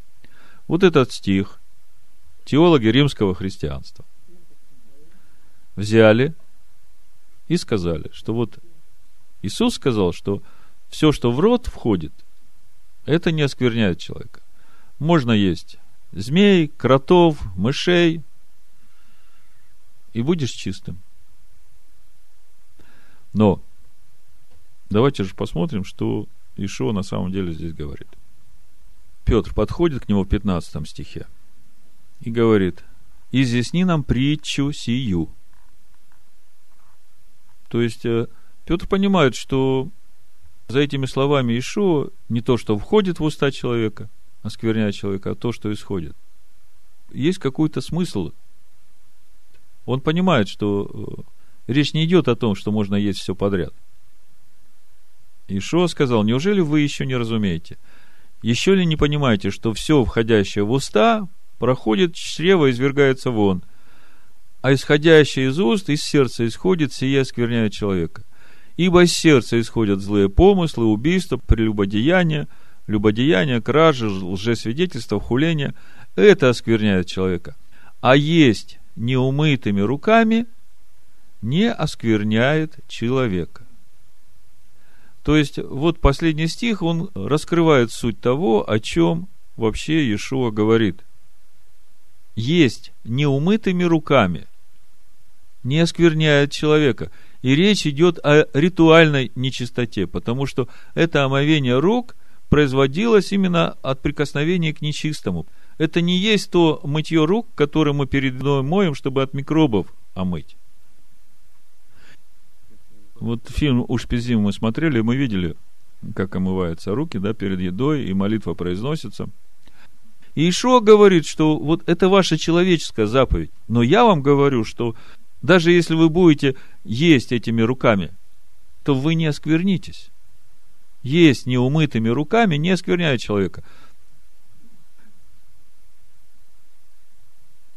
Вот этот стих теологи римского христианства взяли и сказали, что вот Иисус сказал, что все, что в рот входит, это не оскверняет человека. Можно есть змей, кротов, мышей, и будешь чистым. Но давайте же посмотрим, что Ишо на самом деле здесь говорит. Петр подходит к нему в 15 стихе и говорит, изъясни нам притчу сию. То есть, э, Петр понимает, что за этими словами Ишо не то, что входит в уста человека, оскверняет человека, а то, что исходит. Есть какой-то смысл. Он понимает, что э, Речь не идет о том, что можно есть все подряд. Ишуа сказал, неужели вы еще не разумеете? Еще ли не понимаете, что все, входящее в уста, проходит чрево извергается вон, а исходящее из уст, из сердца исходит, сие оскверняет человека. Ибо из сердца исходят злые помыслы, убийства, прелюбодеяния, любодеяния, кражи, лжесвидетельства, хуления. Это оскверняет человека. А есть неумытыми руками – не оскверняет человека. То есть, вот последний стих, он раскрывает суть того, о чем вообще Иешуа говорит. Есть неумытыми руками, не оскверняет человека. И речь идет о ритуальной нечистоте, потому что это омовение рук производилось именно от прикосновения к нечистому. Это не есть то мытье рук, которое мы перед едой моем, чтобы от микробов омыть. Вот фильм «Ушпизим» мы смотрели, мы видели, как омываются руки, да, перед едой, и молитва произносится. И Ишуа говорит, что вот это ваша человеческая заповедь. Но я вам говорю, что даже если вы будете есть этими руками, то вы не осквернитесь. Есть неумытыми руками не оскверняет человека.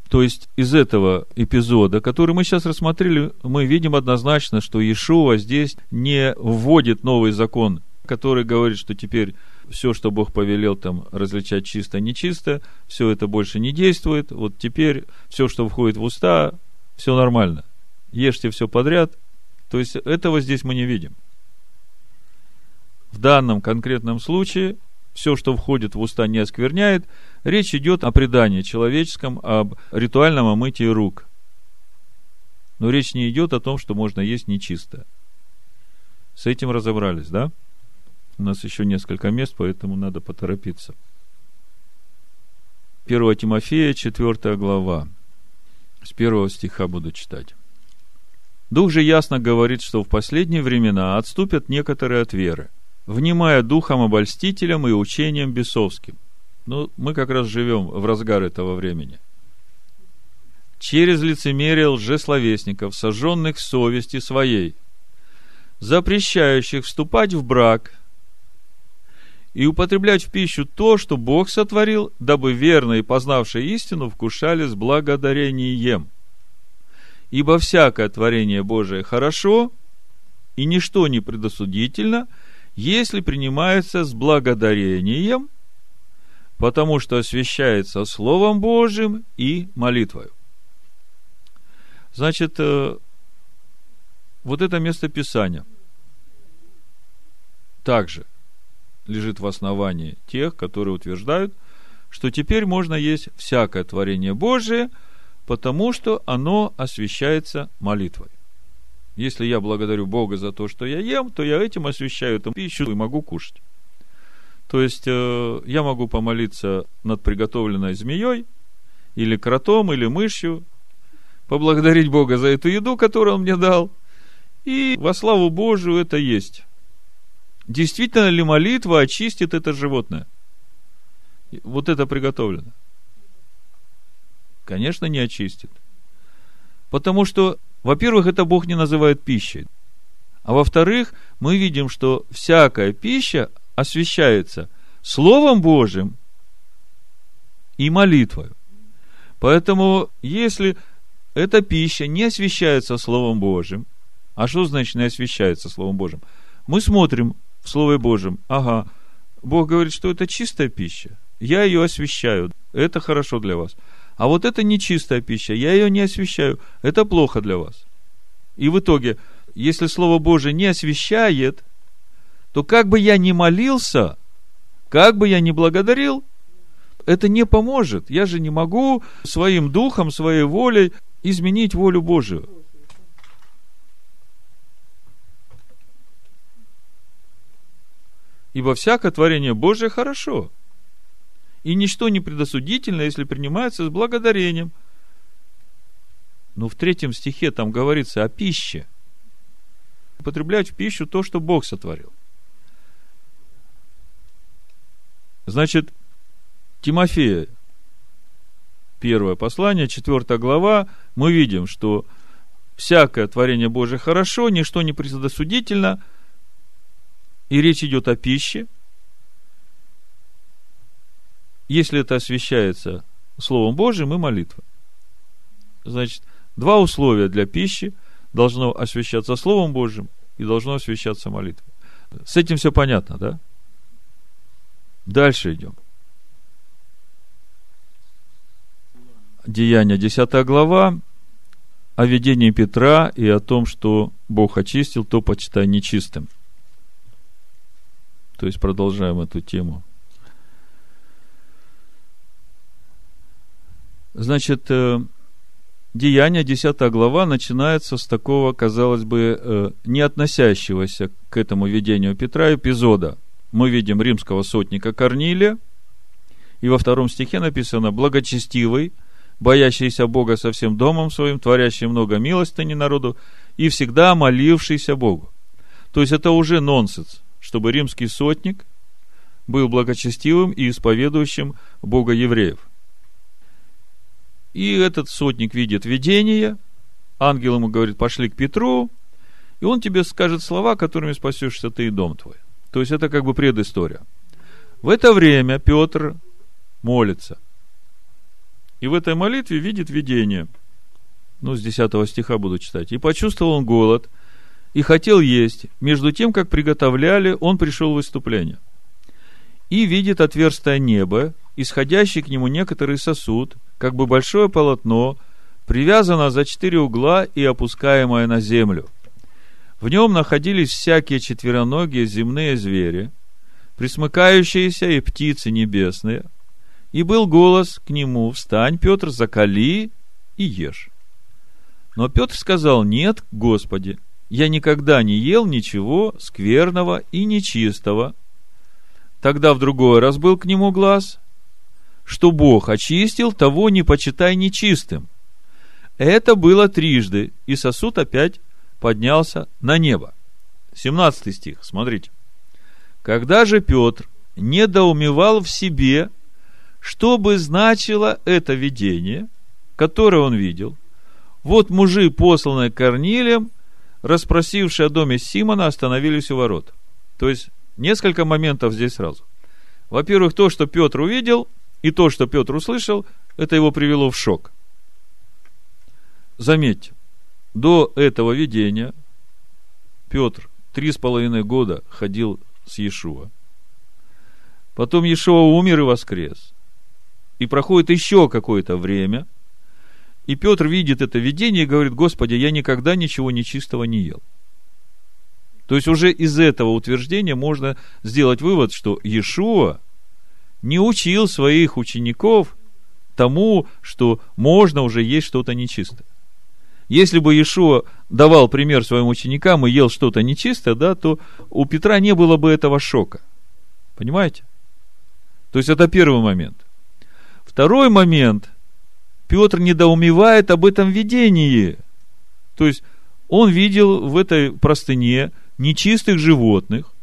То есть из этого эпизода, который мы сейчас рассмотрели, мы видим однозначно, что Иешуа здесь не вводит новый закон, который говорит, что теперь все, что Бог повелел там различать чисто, нечисто, все это больше не действует. Вот теперь все, что входит в уста, все нормально. Ешьте все подряд. То есть этого здесь мы не видим. В данном конкретном случае все, что входит в уста, не оскверняет. Речь идет о предании человеческом, об ритуальном омытии рук. Но речь не идет о том, что можно есть нечисто. С этим разобрались, да? У нас еще несколько мест, поэтому надо поторопиться. 1 Тимофея, 4 глава. С первого стиха буду читать. Дух же ясно говорит, что в последние времена отступят некоторые от веры, внимая духом обольстителям и учением бесовским. Ну, мы как раз живем в разгар этого времени. Через лицемерие лжесловесников, сожженных совести своей, запрещающих вступать в брак – и употреблять в пищу то, что Бог сотворил, дабы верные, познавшие истину, вкушали с благодарением. Ибо всякое творение Божие хорошо, и ничто не предосудительно, если принимается с благодарением, потому что освящается Словом Божьим и молитвою. Значит, э, вот это место Писания. Также – лежит в основании тех, которые утверждают, что теперь можно есть всякое творение Божие, потому что оно освящается молитвой. Если я благодарю Бога за то, что я ем, то я этим освящаю эту пищу и могу кушать. То есть э, я могу помолиться над приготовленной змеей, или кротом, или мышью, поблагодарить Бога за эту еду, которую Он мне дал, и во славу Божию это есть. Действительно ли молитва очистит это животное? Вот это приготовлено. Конечно, не очистит. Потому что, во-первых, это Бог не называет пищей. А во-вторых, мы видим, что всякая пища освящается Словом Божьим и молитвой. Поэтому, если эта пища не освящается Словом Божьим, а что значит не освящается Словом Божьим? Мы смотрим, в Слове Божьем, ага, Бог говорит, что это чистая пища, я ее освещаю, это хорошо для вас. А вот это нечистая пища, я ее не освещаю, это плохо для вас. И в итоге, если Слово Божие не освещает, то как бы я ни молился, как бы я ни благодарил, это не поможет. Я же не могу своим духом, своей волей изменить волю Божию. Ибо всякое творение Божие хорошо. И ничто не предосудительно, если принимается с благодарением. Но в третьем стихе там говорится о пище. Употреблять в пищу то, что Бог сотворил. Значит, Тимофея, первое послание, четвертая глава, мы видим, что всякое творение Божие хорошо, ничто не предосудительно – и речь идет о пище, если это освещается Словом Божьим и молитвой. Значит, два условия для пищи должно освещаться Словом Божьим и должно освещаться молитвой. С этим все понятно, да? Дальше идем. Деяние 10 глава о видении Петра и о том, что Бог очистил, то почитай нечистым. То есть продолжаем эту тему. Значит, э, Деяние, 10 глава, начинается с такого, казалось бы, э, не относящегося к этому видению Петра эпизода. Мы видим римского сотника Корнилия, и во втором стихе написано «благочестивый, боящийся Бога со всем домом своим, творящий много милостыни народу и всегда молившийся Богу». То есть это уже нонсенс чтобы римский сотник был благочестивым и исповедующим Бога евреев. И этот сотник видит видение, ангел ему говорит, пошли к Петру, и он тебе скажет слова, которыми спасешься ты и дом твой. То есть это как бы предыстория. В это время Петр молится. И в этой молитве видит видение. Ну, с 10 стиха буду читать. «И почувствовал он голод, и хотел есть. Между тем, как приготовляли, он пришел в выступление. И видит отверстие неба, исходящий к нему некоторый сосуд, как бы большое полотно, привязано за четыре угла и опускаемое на землю. В нем находились всякие четвероногие земные звери, присмыкающиеся и птицы небесные. И был голос к нему, «Встань, Петр, закали и ешь». Но Петр сказал, «Нет, Господи, я никогда не ел ничего скверного и нечистого». Тогда в другой раз был к нему глаз, что Бог очистил, того не почитай нечистым. Это было трижды, и сосуд опять поднялся на небо. 17 стих, смотрите. Когда же Петр недоумевал в себе, что бы значило это видение, которое он видел, вот мужи, посланные Корнилием, расспросившие о доме Симона, остановились у ворот. То есть, несколько моментов здесь сразу. Во-первых, то, что Петр увидел, и то, что Петр услышал, это его привело в шок. Заметьте, до этого видения Петр три с половиной года ходил с Иешуа. Потом Иешуа умер и воскрес. И проходит еще какое-то время, и Петр видит это видение и говорит, Господи, я никогда ничего нечистого не ел. То есть уже из этого утверждения можно сделать вывод, что Иешуа не учил своих учеников тому, что можно уже есть что-то нечистое. Если бы Иешуа давал пример своим ученикам и ел что-то нечистое, да, то у Петра не было бы этого шока. Понимаете? То есть это первый момент. Второй момент. Петр недоумевает об этом видении. То есть он видел в этой простыне нечистых животных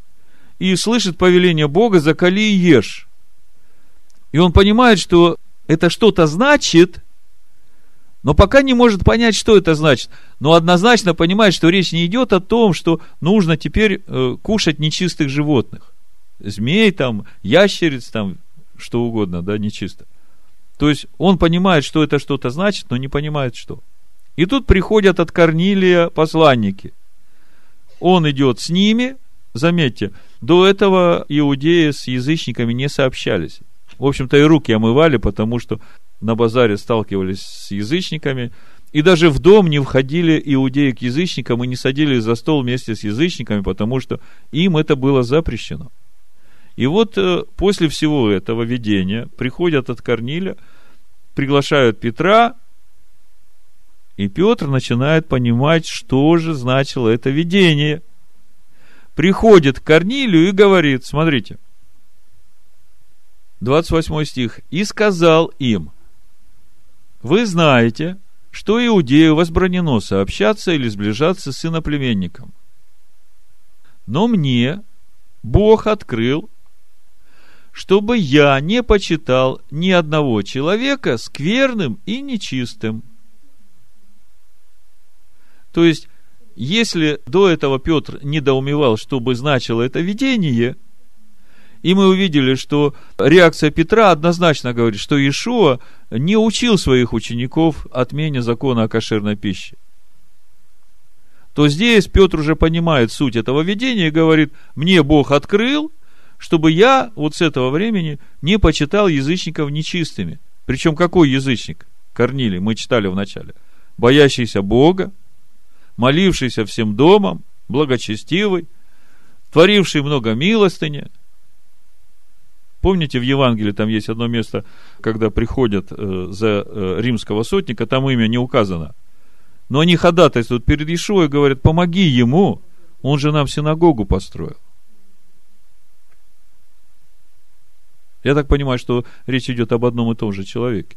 и слышит повеление Бога «закали и ешь». И он понимает, что это что-то значит, но пока не может понять, что это значит. Но однозначно понимает, что речь не идет о том, что нужно теперь э, кушать нечистых животных. Змей там, ящериц там, что угодно, да, нечисто. То есть он понимает, что это что-то значит, но не понимает, что. И тут приходят от Корнилия посланники. Он идет с ними, заметьте, до этого иудеи с язычниками не сообщались. В общем-то, и руки омывали, потому что на базаре сталкивались с язычниками, и даже в дом не входили иудеи к язычникам и не садились за стол вместе с язычниками, потому что им это было запрещено. И вот э, после всего этого видения приходят от Корниля, приглашают Петра, и Петр начинает понимать, что же значило это видение. Приходит к Корнилию и говорит, смотрите, 28 стих, «И сказал им, вы знаете, что иудею возбранено сообщаться или сближаться с иноплеменником. Но мне Бог открыл, чтобы я не почитал ни одного человека скверным и нечистым. То есть, если до этого Петр недоумевал, что бы значило это видение – и мы увидели, что реакция Петра однозначно говорит, что Иешуа не учил своих учеников отмене закона о кошерной пище. То здесь Петр уже понимает суть этого видения и говорит, мне Бог открыл, чтобы я вот с этого времени не почитал язычников нечистыми. Причем какой язычник? Корнили, мы читали в начале. Боящийся Бога, молившийся всем домом, благочестивый, творивший много милостыни – Помните, в Евангелии там есть одно место, когда приходят э, за э, римского сотника, там имя не указано. Но они ходатайствуют перед Ишуой и говорят, помоги ему, он же нам синагогу построил. Я так понимаю, что речь идет об одном и том же человеке.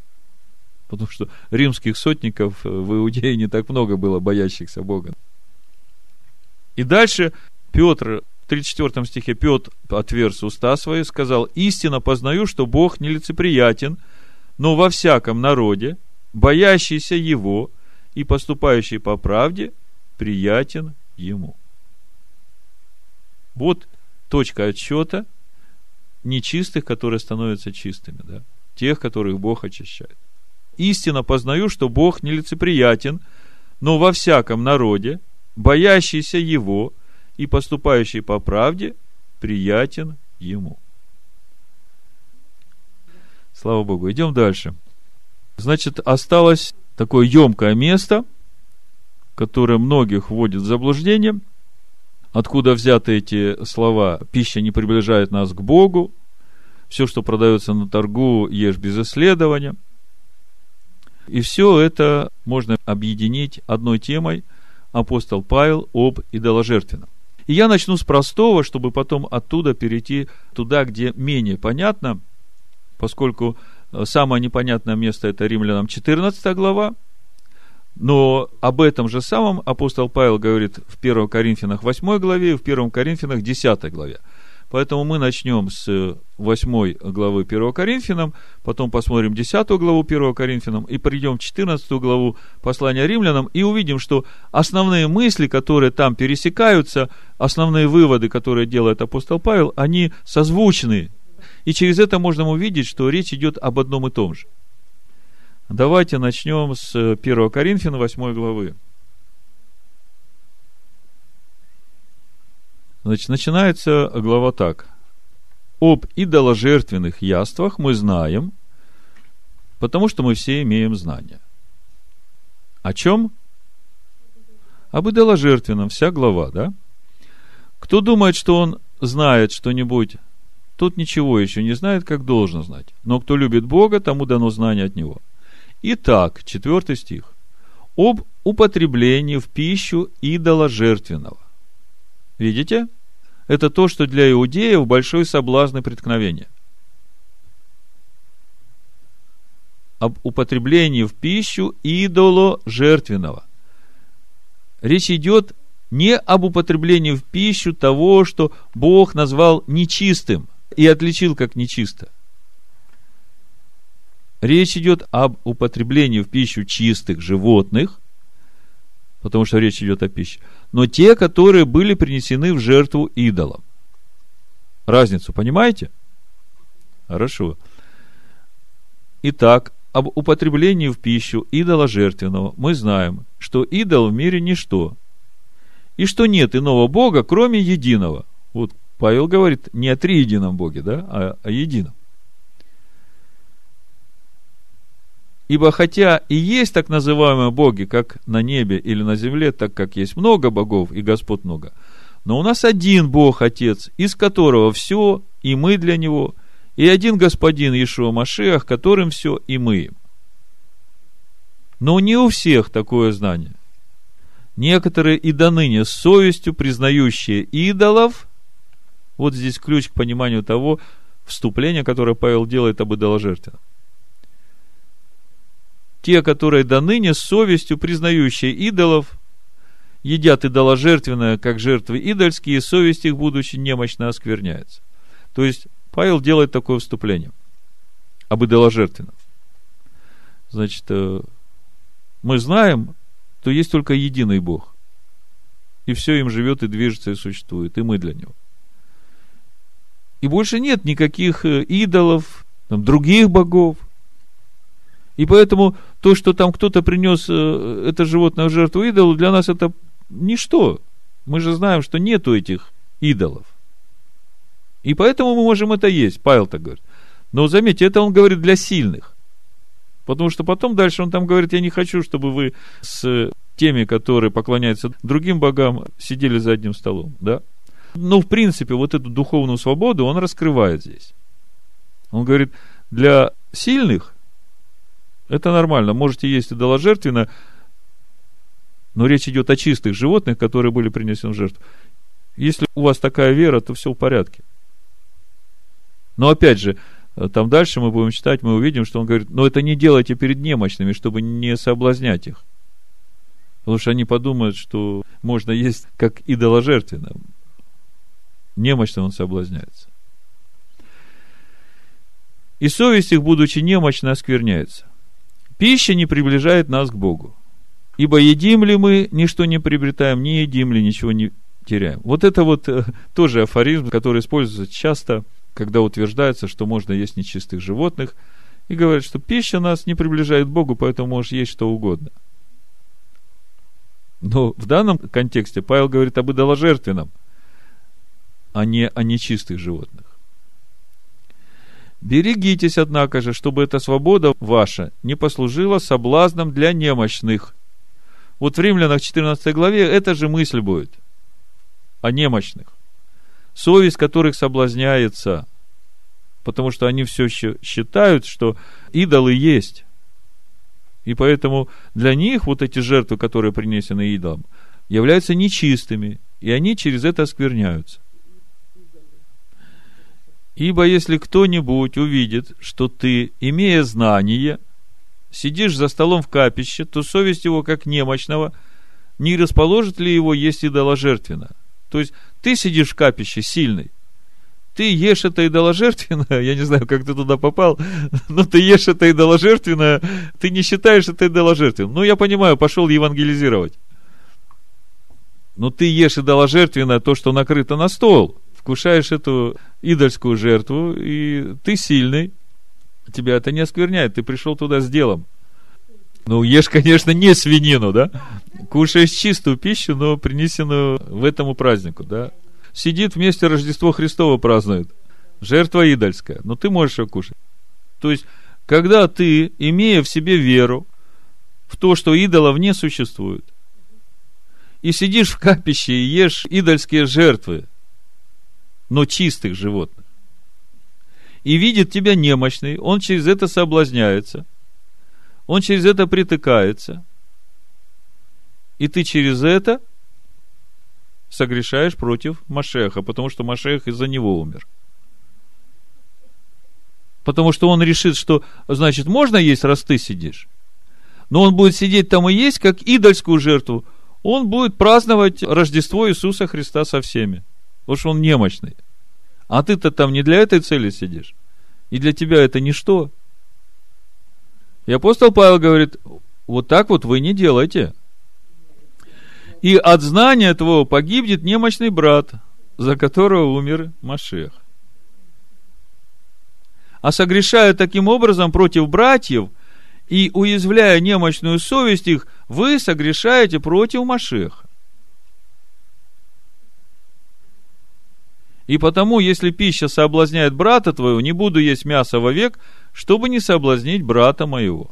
Потому что римских сотников в Иудее не так много было, боящихся Бога. И дальше Петр в 34 стихе Петр отверз уста свои, сказал, «Истинно познаю, что Бог нелицеприятен, но во всяком народе, боящийся Его и поступающий по правде, приятен Ему». Вот точка отсчета нечистых, которые становятся чистыми, да? тех, которых Бог очищает. Истинно познаю, что Бог нелицеприятен, но во всяком народе, боящийся Его – и поступающий по правде приятен ему. Слава Богу. Идем дальше. Значит, осталось такое емкое место, которое многих вводит в заблуждение. Откуда взяты эти слова? Пища не приближает нас к Богу. Все, что продается на торгу, ешь без исследования. И все это можно объединить одной темой апостол Павел об идоложертвенном. И я начну с простого, чтобы потом оттуда перейти туда, где менее понятно, поскольку э, самое непонятное место это Римлянам 14 глава, но об этом же самом апостол Павел говорит в 1 Коринфянах 8 главе и в 1 Коринфянах 10 главе. Поэтому мы начнем с 8 главы 1 Коринфянам, потом посмотрим 10 главу 1 Коринфянам и придем в 14 главу послания римлянам и увидим, что основные мысли, которые там пересекаются, основные выводы, которые делает апостол Павел, они созвучны. И через это можно увидеть, что речь идет об одном и том же. Давайте начнем с 1 Коринфян 8 главы. Значит, начинается глава так. Об идоложертвенных яствах мы знаем, потому что мы все имеем знания. О чем? Об идоложертвенном, вся глава, да? Кто думает, что он знает что-нибудь, тот ничего еще не знает, как должен знать. Но кто любит Бога, тому дано знание от Него. Итак, четвертый стих. Об употреблении в пищу идола жертвенного. Видите? Это то, что для иудеев большой соблазн и преткновение. Об употреблении в пищу идоло жертвенного. Речь идет не об употреблении в пищу того, что Бог назвал нечистым и отличил как нечисто. Речь идет об употреблении в пищу чистых животных, потому что речь идет о пище, но те, которые были принесены в жертву идолам. Разницу понимаете? Хорошо. Итак, об употреблении в пищу идола жертвенного мы знаем, что идол в мире ничто, и что нет иного Бога, кроме единого. Вот Павел говорит не о триедином Боге, да, а о едином. Ибо хотя и есть так называемые боги, как на небе или на земле, так как есть много богов и Господь много, но у нас один Бог Отец, из которого все, и мы для Него, и один Господин Иешуа Машиах, которым все, и мы. Но не у всех такое знание. Некоторые и до ныне с совестью признающие идолов, вот здесь ключ к пониманию того вступления, которое Павел делает об идоложертвенном те, которые до ныне с совестью признающие идолов, едят идоложертвенное, как жертвы идольские, и совесть их, будучи немощно, оскверняется. То есть, Павел делает такое вступление об идоложертвенном. Значит, э, мы знаем, что есть только единый Бог. И все им живет и движется и существует, и мы для него. И больше нет никаких э, идолов, там, других богов. И поэтому то, что там кто-то принес э, это животное в жертву идолу, для нас это ничто. Мы же знаем, что нету этих идолов. И поэтому мы можем это есть, Павел так говорит. Но заметьте, это он говорит для сильных. Потому что потом дальше он там говорит, я не хочу, чтобы вы с теми, которые поклоняются другим богам, сидели за одним столом. Да? Но, в принципе, вот эту духовную свободу он раскрывает здесь. Он говорит, для сильных это нормально. Можете есть идоложертвенно, но речь идет о чистых животных, которые были принесены в жертву. Если у вас такая вера, то все в порядке. Но опять же, там дальше мы будем читать, мы увидим, что он говорит, но это не делайте перед немощными, чтобы не соблазнять их. Потому что они подумают, что можно есть как идоложертвенно. Немощно он соблазняется. И совесть их, будучи немощно, оскверняется. Пища не приближает нас к Богу. Ибо едим ли мы, ничто не приобретаем, не едим ли, ничего не теряем. Вот это вот э, тоже афоризм, который используется часто, когда утверждается, что можно есть нечистых животных, и говорят, что пища нас не приближает к Богу, поэтому можешь есть что угодно. Но в данном контексте Павел говорит об идоложертвенном, а не о нечистых животных. Берегитесь, однако же, чтобы эта свобода ваша не послужила соблазном для немощных. Вот в Римлянах 14 главе эта же мысль будет о немощных. Совесть которых соблазняется, потому что они все еще считают, что идолы есть. И поэтому для них вот эти жертвы, которые принесены идолам, являются нечистыми, и они через это оскверняются. Ибо если кто-нибудь увидит, что ты, имея знание, сидишь за столом в капище, то совесть его, как немощного, не расположит ли его есть идоложертвенно? То есть, ты сидишь в капище сильный, ты ешь это идоложертвенное, я не знаю, как ты туда попал, но ты ешь это идоложертвенное, ты не считаешь это идоложертвенным. Ну, я понимаю, пошел евангелизировать. Но ты ешь идоложертвенное, то, что накрыто на стол, вкушаешь эту идольскую жертву, и ты сильный, тебя это не оскверняет, ты пришел туда с делом. Ну, ешь, конечно, не свинину, да? Кушаешь чистую пищу, но принесенную в этому празднику, да? Сидит вместе Рождество Христово празднует. Жертва идольская. Но ты можешь ее кушать. То есть, когда ты, имея в себе веру, в то, что идолов не существует, и сидишь в капище и ешь идольские жертвы, но чистых животных, и видит тебя немощный, он через это соблазняется, он через это притыкается, и ты через это согрешаешь против Машеха, потому что Машех из-за него умер. Потому что он решит, что, значит, можно есть, раз ты сидишь. Но он будет сидеть там и есть, как идольскую жертву. Он будет праздновать Рождество Иисуса Христа со всеми. Потому что он немощный. А ты-то там не для этой цели сидишь. И для тебя это ничто. И апостол Павел говорит, вот так вот вы не делайте. И от знания твоего погибнет немощный брат, за которого умер Машех. А согрешая таким образом против братьев и уязвляя немощную совесть их, вы согрешаете против Машеха. И потому, если пища соблазняет брата твоего, не буду есть мясо вовек, чтобы не соблазнить брата моего.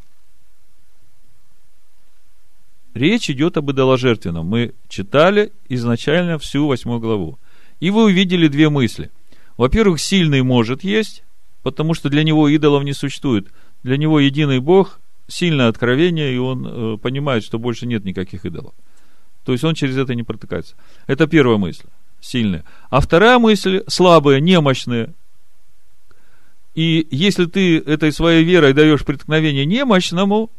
Речь идет об идоложертвенном. Мы читали изначально всю восьмую главу. И вы увидели две мысли. Во-первых, сильный может есть, потому что для него идолов не существует. Для него единый Бог, сильное откровение, и он э, понимает, что больше нет никаких идолов. То есть он через это не протыкается. Это первая мысль сильные. А вторая мысль слабая, немощная. И если ты этой своей верой даешь преткновение немощному,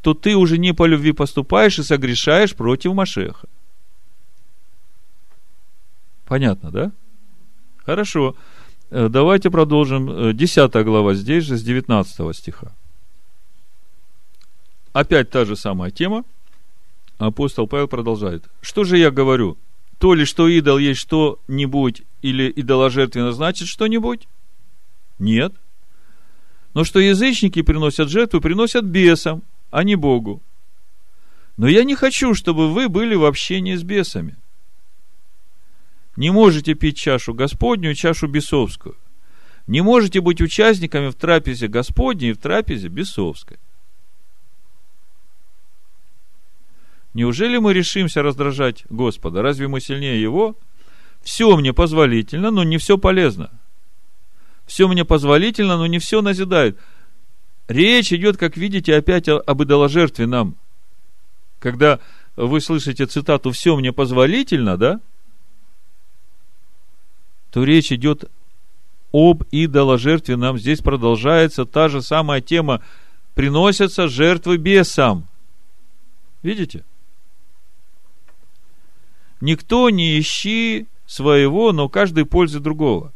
то ты уже не по любви поступаешь и согрешаешь против Машеха. Понятно, да? Хорошо. Э, давайте продолжим. 10 э, глава здесь же, с 19 стиха. Опять та же самая тема. Апостол Павел продолжает. Что же я говорю? То ли, что идол есть что-нибудь, или идоложертвенно значит что-нибудь? Нет. Но что язычники приносят жертву, приносят бесам, а не Богу. Но я не хочу, чтобы вы были в общении с бесами. Не можете пить чашу Господню и чашу бесовскую. Не можете быть участниками в трапезе Господней и в трапезе бесовской. Неужели мы решимся раздражать Господа? Разве мы сильнее Его? Все мне позволительно, но не все полезно. Все мне позволительно, но не все назидает. Речь идет, как видите, опять об идоложертве нам. Когда вы слышите цитату «все мне позволительно», да, то речь идет об идоложертве нам. Здесь продолжается та же самая тема. Приносятся жертвы бесам. Видите? Никто не ищи своего, но каждый пользы другого.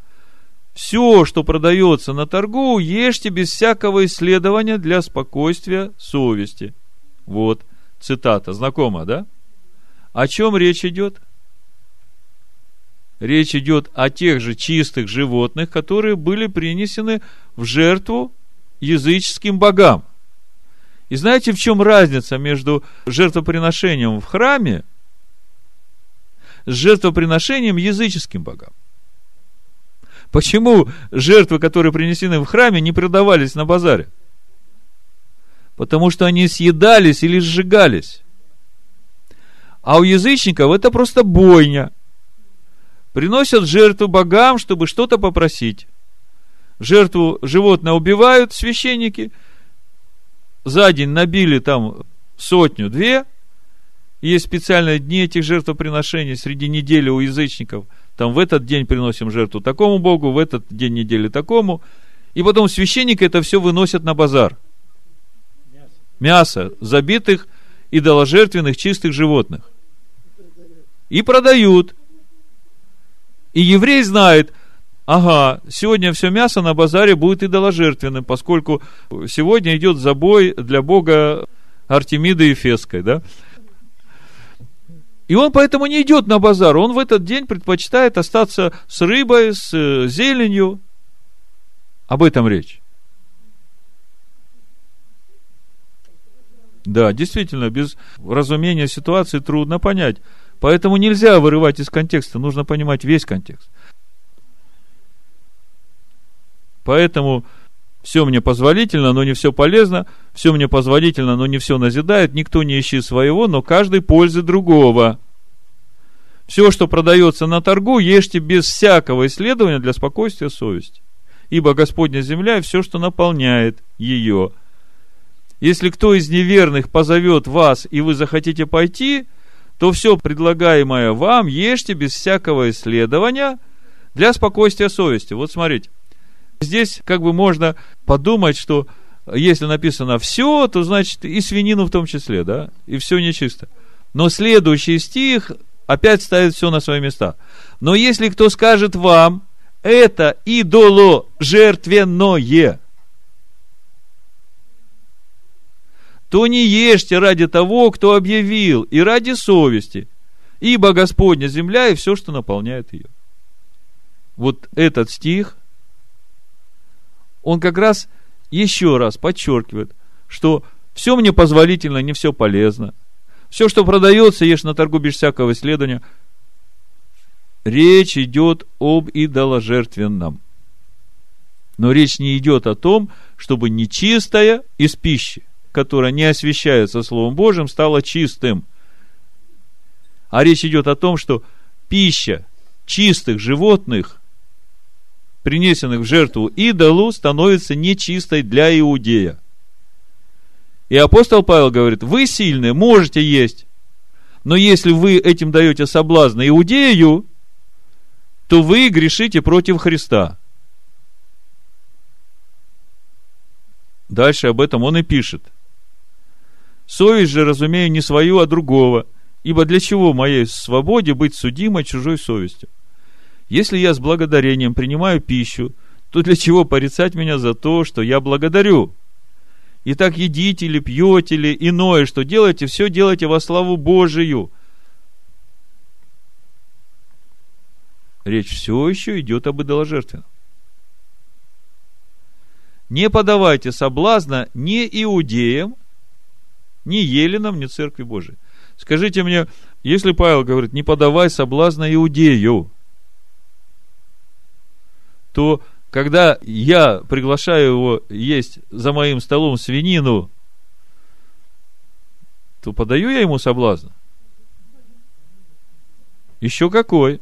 Все, что продается на торгу, ешьте без всякого исследования для спокойствия совести. Вот, цитата, знакома, да? О чем речь идет? Речь идет о тех же чистых животных, которые были принесены в жертву языческим богам. И знаете, в чем разница между жертвоприношением в храме с жертвоприношением языческим богам? Почему жертвы, которые принесены в храме, не продавались на базаре? Потому что они съедались или сжигались. А у язычников это просто бойня. Приносят жертву богам, чтобы что-то попросить. Жертву животное убивают священники. За день набили там сотню-две. Есть специальные дни этих жертвоприношений среди недели у язычников. Там в этот день приносим жертву такому богу, в этот день недели такому. И потом священники это все выносят на базар. Мясо, забитых идоложертвенных чистых животных. И продают. И еврей знает, ага, сегодня все мясо на базаре будет идоложертвенным, поскольку сегодня идет забой для бога Артемиды Ефеской, да? И он поэтому не идет на базар, он в этот день предпочитает остаться с рыбой, с э, зеленью. Об этом речь. Да, действительно, без разумения ситуации трудно понять. Поэтому нельзя вырывать из контекста, нужно понимать весь контекст. Поэтому все мне позволительно, но не все полезно, все мне позволительно, но не все назидает, никто не ищет своего, но каждый пользы другого. Все, что продается на торгу, ешьте без всякого исследования для спокойствия совести. Ибо Господня земля и все, что наполняет ее. Если кто из неверных позовет вас, и вы захотите пойти, то все предлагаемое вам ешьте без всякого исследования для спокойствия совести. Вот смотрите, здесь как бы можно подумать, что если написано все, то значит и свинину в том числе, да, и все нечисто. Но следующий стих опять ставит все на свои места. Но если кто скажет вам, это идоло жертвенное, то не ешьте ради того, кто объявил, и ради совести, ибо Господня земля и все, что наполняет ее. Вот этот стих, он как раз еще раз подчеркивает, что все мне позволительно, не все полезно. Все, что продается, ешь на торгу без всякого исследования. Речь идет об идоложертвенном. Но речь не идет о том, чтобы нечистая из пищи – которое не освящается Словом Божьим, стало чистым. А речь идет о том, что пища чистых животных, принесенных в жертву идолу, становится нечистой для иудея. И апостол Павел говорит, вы сильные, можете есть, но если вы этим даете соблазн иудею, то вы грешите против Христа. Дальше об этом он и пишет – Совесть же, разумею, не свою, а другого. Ибо для чего моей свободе быть судимой чужой совестью? Если я с благодарением принимаю пищу, то для чего порицать меня за то, что я благодарю? Итак, едите или пьете или иное, что делаете, все делайте во славу Божию. Речь все еще идет об идоложертвенном. Не подавайте соблазна не иудеям, ни Еленам, ни Церкви Божией. Скажите мне, если Павел говорит, не подавай соблазна иудею, то когда я приглашаю его есть за моим столом свинину, то подаю я ему соблазн? Еще какой?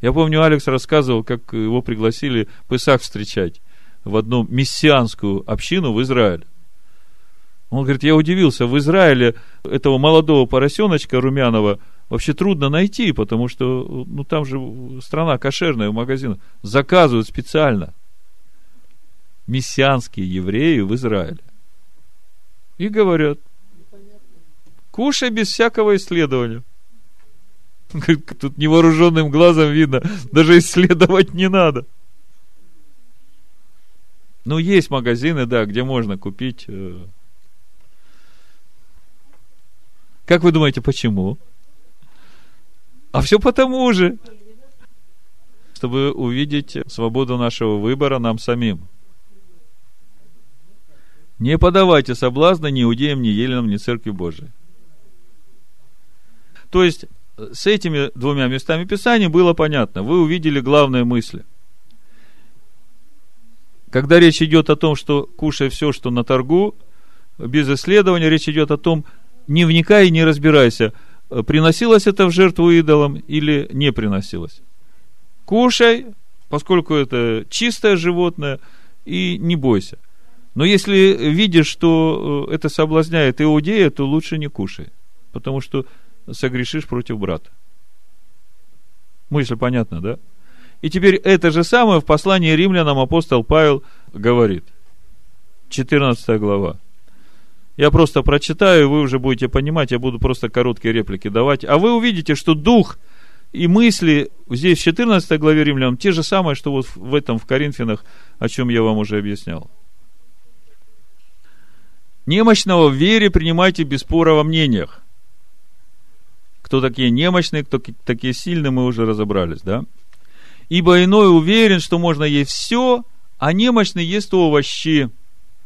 Я помню, Алекс рассказывал, как его пригласили Песах встречать в одну мессианскую общину в Израиль. Он говорит, я удивился, в Израиле этого молодого поросеночка румяного вообще трудно найти, потому что ну, там же страна кошерная в магазинах. Заказывают специально. Мессианские евреи в Израиле. И говорят, кушай без всякого исследования. Тут невооруженным глазом видно, даже исследовать не надо. Ну, есть магазины, да, где можно купить. Э. Как вы думаете, почему? А все потому же, чтобы увидеть свободу нашего выбора нам самим. Не подавайте соблазна ни иудеям, ни еленам, ни церкви Божией. То есть, с этими двумя местами Писания было понятно. Вы увидели главные мысли. Когда речь идет о том, что кушай все, что на торгу, без исследования, речь идет о том, не вникай и не разбирайся, приносилось это в жертву идолам или не приносилось. Кушай, поскольку это чистое животное, и не бойся. Но если видишь, что э, это соблазняет иудея, то лучше не кушай, потому что согрешишь против брата. Мысль понятна, да? И теперь это же самое в послании римлянам апостол Павел говорит. 14 глава. Я просто прочитаю, вы уже будете понимать, я буду просто короткие реплики давать. А вы увидите, что дух и мысли здесь в 14 главе римлянам те же самые, что вот в этом в Коринфянах, о чем я вам уже объяснял. Немощного в вере принимайте без спора во мнениях. Кто такие немощные, кто такие сильные, мы уже разобрались, да? Ибо иной уверен, что можно есть все, а немощный ест овощи.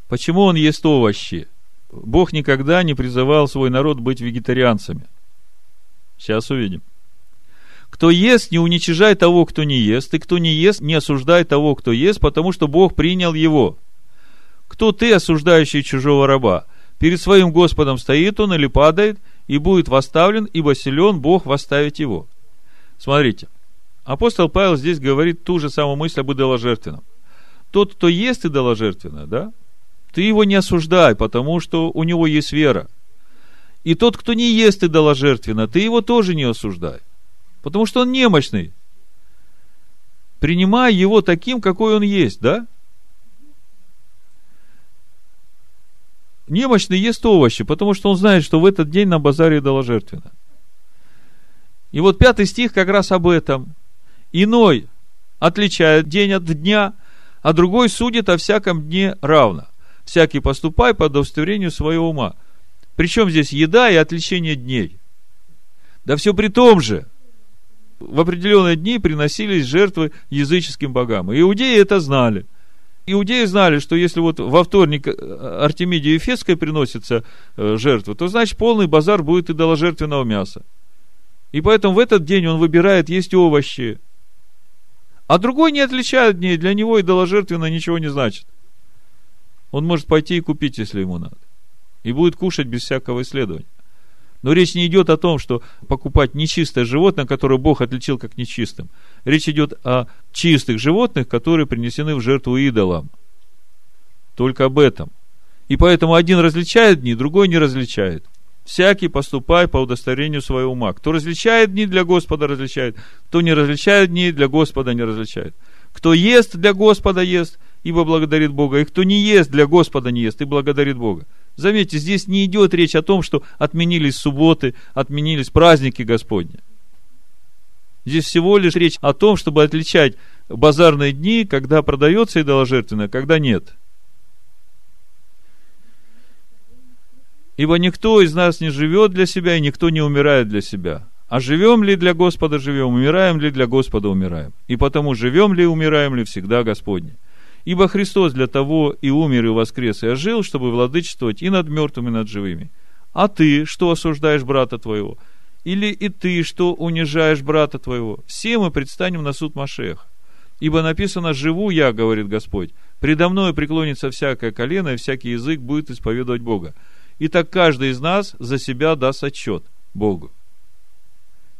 Почему он ест овощи? Бог никогда не призывал свой народ быть вегетарианцами. Сейчас увидим. Кто ест, не уничижай того, кто не ест, и кто не ест, не осуждай того, кто ест, потому что Бог принял его. Кто ты, осуждающий чужого раба? Перед своим Господом стоит он или падает, и будет восставлен, ибо силен Бог восставить его. Смотрите, апостол Павел здесь говорит ту же самую мысль об идоложертвенном. Тот, кто ест идоложертвенное, да, ты его не осуждай, потому что у него есть вера. И тот, кто не ест идоложертвенно, ты его тоже не осуждай, потому что он немощный. Принимай его таким, какой он есть, да? немощный ест овощи, потому что он знает, что в этот день на базаре дала жертвенно. И вот пятый стих как раз об этом. Иной отличает день от дня, а другой судит о всяком дне равно. Всякий поступай по удостоверению своего ума. Причем здесь еда и отличение дней. Да все при том же, в определенные дни приносились жертвы языческим богам. И иудеи это знали – иудеи знали, что если вот во вторник э, Артемиде Ефесской приносится э, жертва, то значит полный базар будет идоложертвенного мяса. И поэтому в этот день он выбирает есть овощи. А другой не отличает дней, для него идоложертвенно ничего не значит. Он может пойти и купить, если ему надо. И будет кушать без всякого исследования. Но речь не идет о том, что покупать нечистое животное, которое Бог отличил как нечистым. Речь идет о чистых животных, которые принесены в жертву идолам. Только об этом. И поэтому один различает дни, другой не различает. Всякий поступай по удостоверению своего ума. Кто различает дни для Господа, различает. Кто не различает дни для Господа, не различает. Кто ест для Господа, ест, ибо благодарит Бога. И кто не ест для Господа, не ест, и благодарит Бога. Заметьте, здесь не идет речь о том, что отменились субботы, отменились праздники Господни. Здесь всего лишь речь о том, чтобы отличать базарные дни, когда продается идоложертвенное, когда нет. Ибо никто из нас не живет для себя, и никто не умирает для себя. А живем ли для Господа живем, умираем ли для Господа умираем. И потому живем ли, умираем ли всегда Господне. Ибо Христос для того и умер, и воскрес, и ожил, чтобы владычествовать и над мертвыми, и над живыми. А ты, что осуждаешь брата твоего? Или и ты, что унижаешь брата твоего? Все мы предстанем на суд Машех. Ибо написано, живу я, говорит Господь, предо мной преклонится всякое колено, и всякий язык будет исповедовать Бога. И так каждый из нас за себя даст отчет Богу.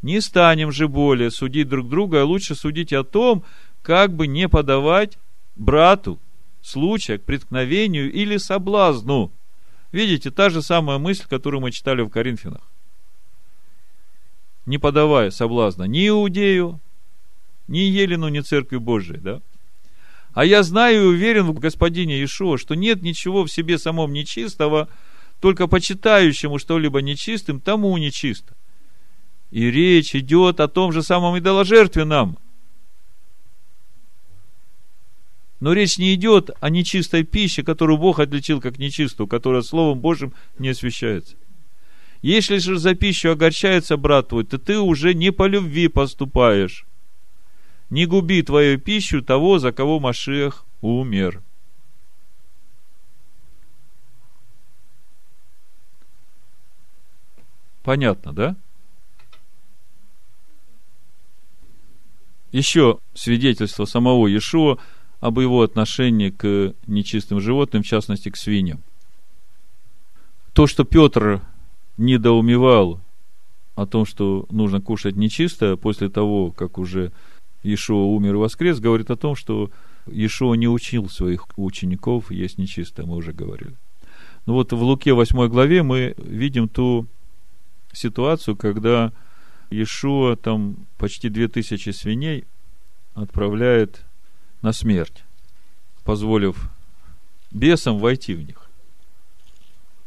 Не станем же более судить друг друга, а лучше судить о том, как бы не подавать брату случая к преткновению или соблазну. Видите, та же самая мысль, которую мы читали в Коринфянах. Не подавая соблазна ни Иудею, ни Елену, ни Церкви Божией, да? А я знаю и уверен в Господине Иешуа, что нет ничего в себе самом нечистого, только почитающему что-либо нечистым, тому нечисто. И речь идет о том же самом идоложертве нам. Но речь не идет о нечистой пище, которую Бог отличил как нечистую, которая Словом Божьим не освящается. Если же за пищу огорчается брат твой, то ты уже не по любви поступаешь. Не губи твою пищу того, за кого Машех умер. Понятно, да? Еще свидетельство самого Иешуа об его отношении к нечистым животным, в частности, к свиньям. То, что Петр недоумевал о том, что нужно кушать нечисто после того, как уже Иешуа умер и воскрес, говорит о том, что Иешуа не учил своих учеников есть нечисто, мы уже говорили. Ну вот в Луке 8 главе мы видим ту ситуацию, когда Иешуа там почти две тысячи свиней отправляет на смерть, позволив бесам войти в них.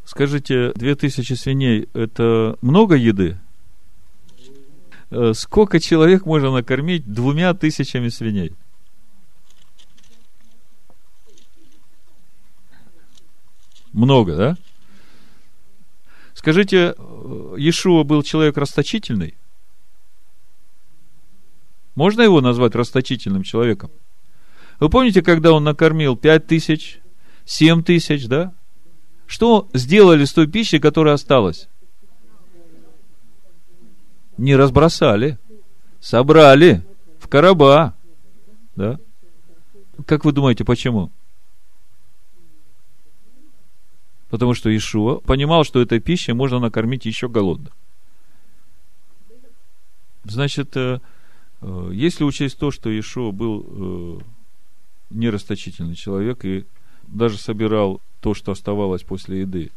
Скажите, две тысячи свиней – это много еды? Э, сколько человек можно накормить двумя тысячами свиней? Много, да? Скажите, э, Иешуа был человек расточительный? Можно его назвать расточительным человеком? Вы помните, когда он накормил пять тысяч, семь тысяч, да? Что сделали с той пищей, которая осталась? Не разбросали, собрали в короба, да? Как вы думаете, почему? Потому что Ишуа понимал, что этой пищей можно накормить еще голодных. Значит, э, э, если учесть то, что Ишуа был э, нерасточительный человек и даже собирал то, что оставалось после еды,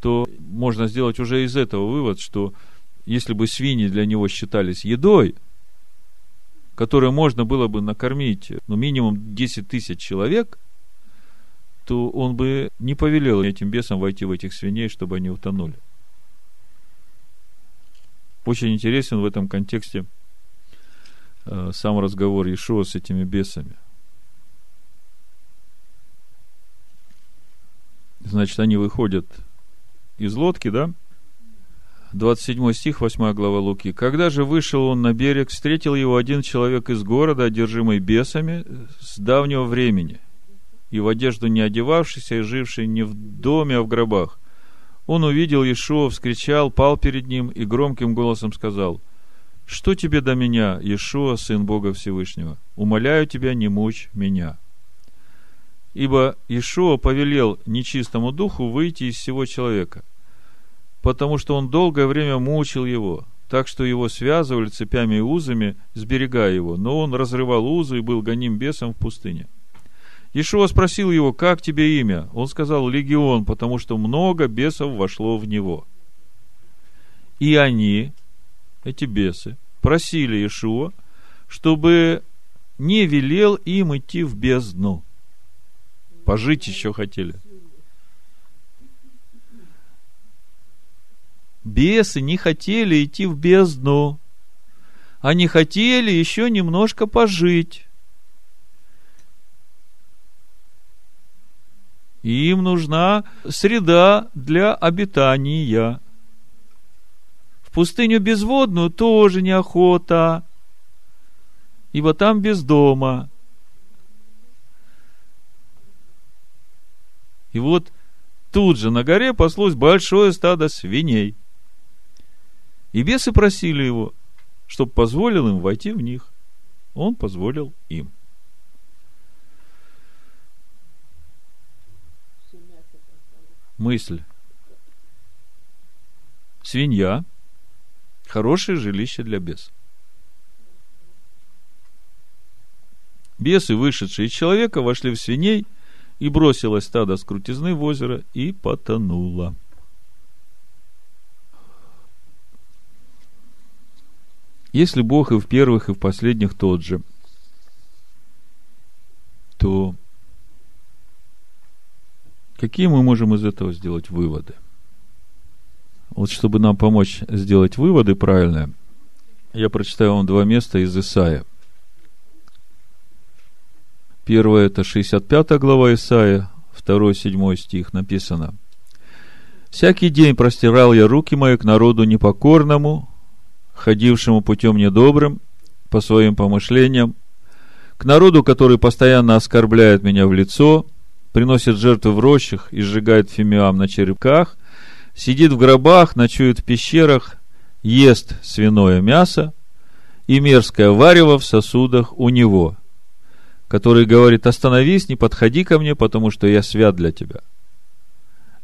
то можно сделать уже из этого вывод, что если бы свиньи для него считались едой, которой можно было бы накормить ну, минимум 10 тысяч человек, то он бы не повелел этим бесам войти в этих свиней, чтобы они утонули. Очень интересен в этом контексте э, сам разговор Ишуа с этими бесами – Значит, они выходят из лодки, да? 27 стих, 8 глава Луки. «Когда же вышел он на берег, встретил его один человек из города, одержимый бесами, с давнего времени, и в одежду не одевавшийся, и живший не в доме, а в гробах. Он увидел Иешуа, вскричал, пал перед ним и громким голосом сказал, «Что тебе до меня, Иешуа, Сын Бога Всевышнего? Умоляю тебя, не мучь меня». Ибо Ишуа повелел нечистому духу выйти из всего человека, потому что он долгое время мучил его, так что его связывали цепями и узами, сберегая его, но он разрывал узы и был гоним бесом в пустыне. Ишуа спросил его, как тебе имя? Он сказал, легион, потому что много бесов вошло в него. И они, эти бесы, просили Ишуа, чтобы не велел им идти в бездну пожить еще хотели. Бесы не хотели идти в бездну. Они хотели еще немножко пожить. им нужна среда для обитания. В пустыню безводную тоже неохота, ибо там без дома. И вот тут же на горе паслось большое стадо свиней. И бесы просили его, чтобы позволил им войти в них. Он позволил им. Мысль. Свинья – хорошее жилище для бесов. Бесы, вышедшие из человека, вошли в свиней – и бросилось стадо с крутизны в озеро и потонуло. Если Бог и в первых, и в последних тот же, то какие мы можем из этого сделать выводы? Вот чтобы нам помочь сделать выводы правильные, Я прочитаю вам два места из Исаия. Первое – это 65 глава Исаия, второй, седьмой стих написано. «Всякий день простирал я руки мои к народу непокорному, ходившему путем недобрым, по своим помышлениям, к народу, который постоянно оскорбляет меня в лицо, приносит жертвы в рощах и сжигает фимиам на черепках, сидит в гробах, ночует в пещерах, ест свиное мясо и мерзкое варево в сосудах у него, который говорит, остановись, не подходи ко мне, потому что я свят для тебя.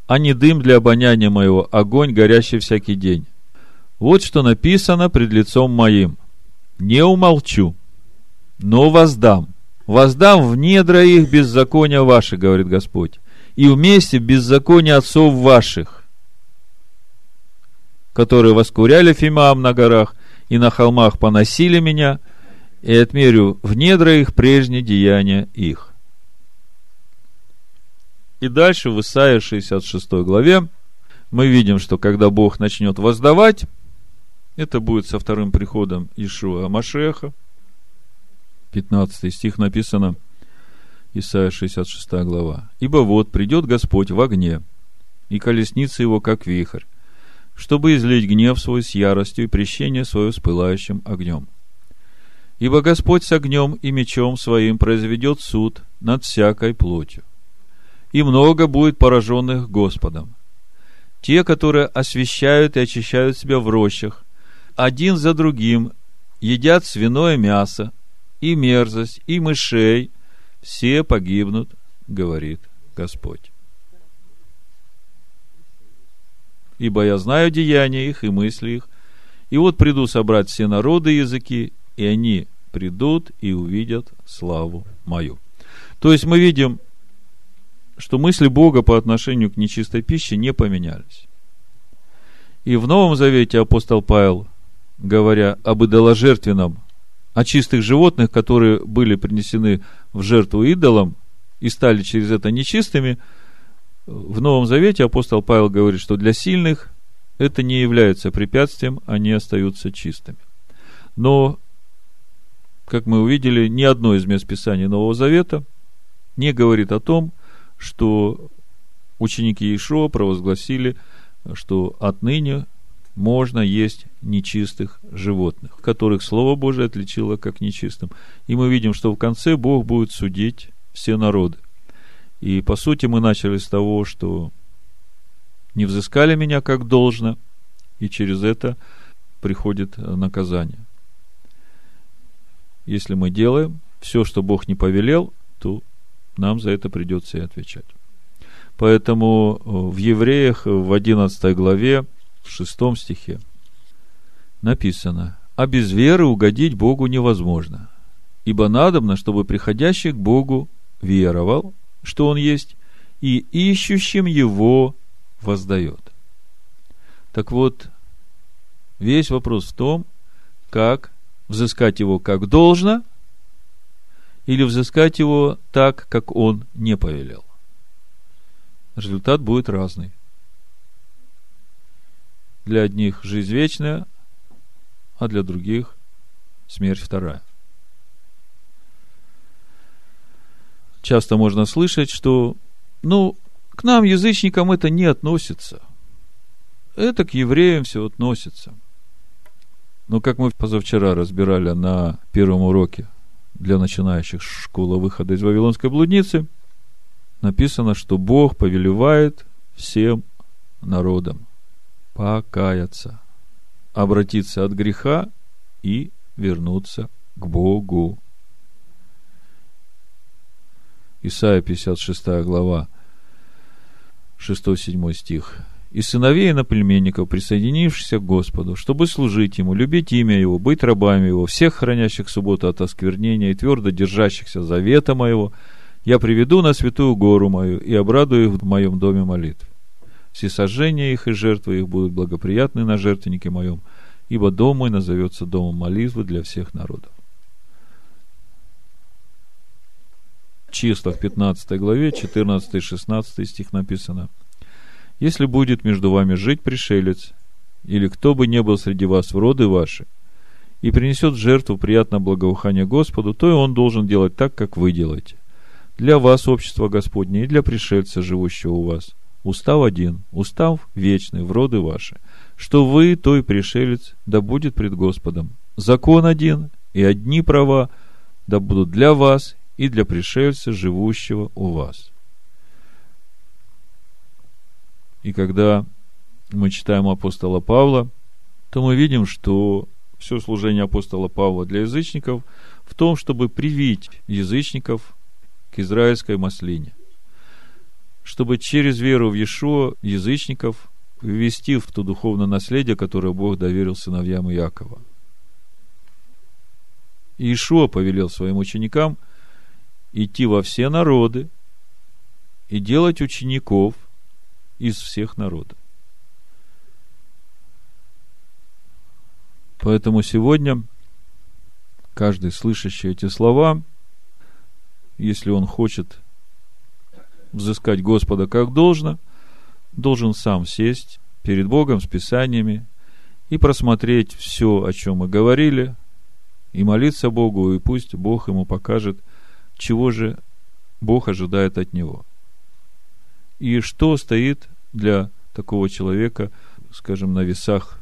А не дым для обоняния моего, огонь, горящий всякий день. Вот что написано пред лицом моим. Не умолчу, но воздам. Воздам в недра их беззакония ваши, говорит Господь, и вместе беззакония отцов ваших, которые воскуряли Фимаам на горах и на холмах поносили меня – и отмерю в недра их прежние деяния их. И дальше в Исаии 66 главе мы видим, что когда Бог начнет воздавать, это будет со вторым приходом Ишуа Машеха. 15 стих написано, Исайя 66 глава. «Ибо вот придет Господь в огне, и колесница его, как вихрь, чтобы излить гнев свой с яростью и прещение свое с пылающим огнем. Ибо Господь с огнем и мечом своим произведет суд над всякой плотью. И много будет пораженных Господом. Те, которые освещают и очищают себя в рощах, один за другим едят свиное мясо, и мерзость, и мышей, все погибнут, говорит Господь. Ибо я знаю деяния их и мысли их, и вот приду собрать все народы языки, и они придут и увидят славу мою. То есть мы видим, что мысли Бога по отношению к нечистой пище не поменялись. И в Новом Завете апостол Павел, говоря об идоложертвенном, о чистых животных, которые были принесены в жертву идолам и стали через это нечистыми, в Новом Завете апостол Павел говорит, что для сильных это не является препятствием, они остаются чистыми. Но как мы увидели, ни одно из мест Писания Нового Завета не говорит о том, что ученики Иешуа провозгласили, что отныне можно есть нечистых животных, которых Слово Божие отличило как нечистым. И мы видим, что в конце Бог будет судить все народы. И по сути мы начали с того, что не взыскали меня как должно, и через это приходит наказание. Если мы делаем все, что Бог не повелел, то нам за это придется и отвечать. Поэтому э, в Евреях в 11 главе, в 6 стихе написано, «А без веры угодить Богу невозможно, ибо надобно, чтобы приходящий к Богу веровал, что Он есть, и ищущим Его воздает». Так вот, весь вопрос в том, как взыскать его как должно, или взыскать его так, как он не повелел. Результат будет разный. Для одних жизнь вечная, а для других смерть вторая. Часто можно слышать, что, ну, к нам, язычникам, это не относится. Это к евреям все относится – но как мы позавчера разбирали на первом уроке для начинающих школа выхода из Вавилонской блудницы, написано, что Бог повелевает всем народам покаяться, обратиться от греха и вернуться к Богу. Исайя 56 глава, 6-7 стих и сыновей иноплеменников, присоединившихся к Господу, чтобы служить Ему, любить имя Его, быть рабами Его, всех хранящих субботу от осквернения и твердо держащихся завета Моего, я приведу на святую гору мою и обрадую их в моем доме молитв. Все сожжения их и жертвы их будут благоприятны на жертвеннике моем, ибо дом мой назовется домом молитвы для всех народов. В числах 15 главе 14-16 стих написано – если будет между вами жить пришелец, или кто бы не был среди вас в роды ваши, и принесет жертву приятное благоухание Господу, то и он должен делать так, как вы делаете. Для вас общество Господне и для пришельца, живущего у вас. Устав один, устав вечный, в роды ваши, что вы, той пришелец, да будет пред Господом. Закон один, и одни права, да будут для вас и для пришельца, живущего у вас. И когда мы читаем апостола Павла, то мы видим, что все служение апостола Павла для язычников в том, чтобы привить язычников к израильской маслине. Чтобы через веру в Иешуа язычников ввести в то духовное наследие, которое Бог доверил сыновьям Иакова. Иешуа повелел своим ученикам идти во все народы и делать учеников из всех народов. Поэтому сегодня каждый слышащий эти слова, если он хочет взыскать Господа как должно, должен сам сесть перед Богом с Писаниями и просмотреть все, о чем мы говорили, и молиться Богу, и пусть Бог ему покажет, чего же Бог ожидает от него. И что стоит для такого человека, скажем, на весах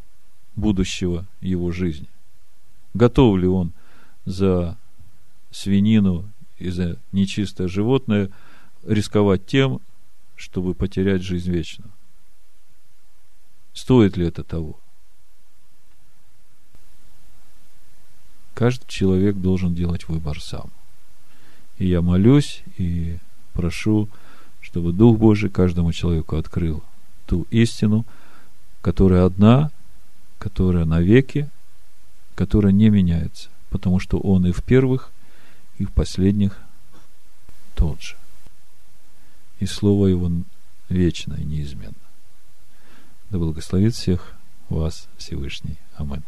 будущего его жизни. Готов ли он за свинину и за нечистое животное рисковать тем, чтобы потерять жизнь вечную? Стоит ли это того? Каждый человек должен делать выбор сам. И я молюсь и прошу, чтобы Дух Божий каждому человеку открыл ту истину, которая одна которая навеки, которая не меняется, потому что Он и в первых, и в последних тот же. И Слово Его вечно и неизменно. Да благословит всех вас Всевышний. Аминь.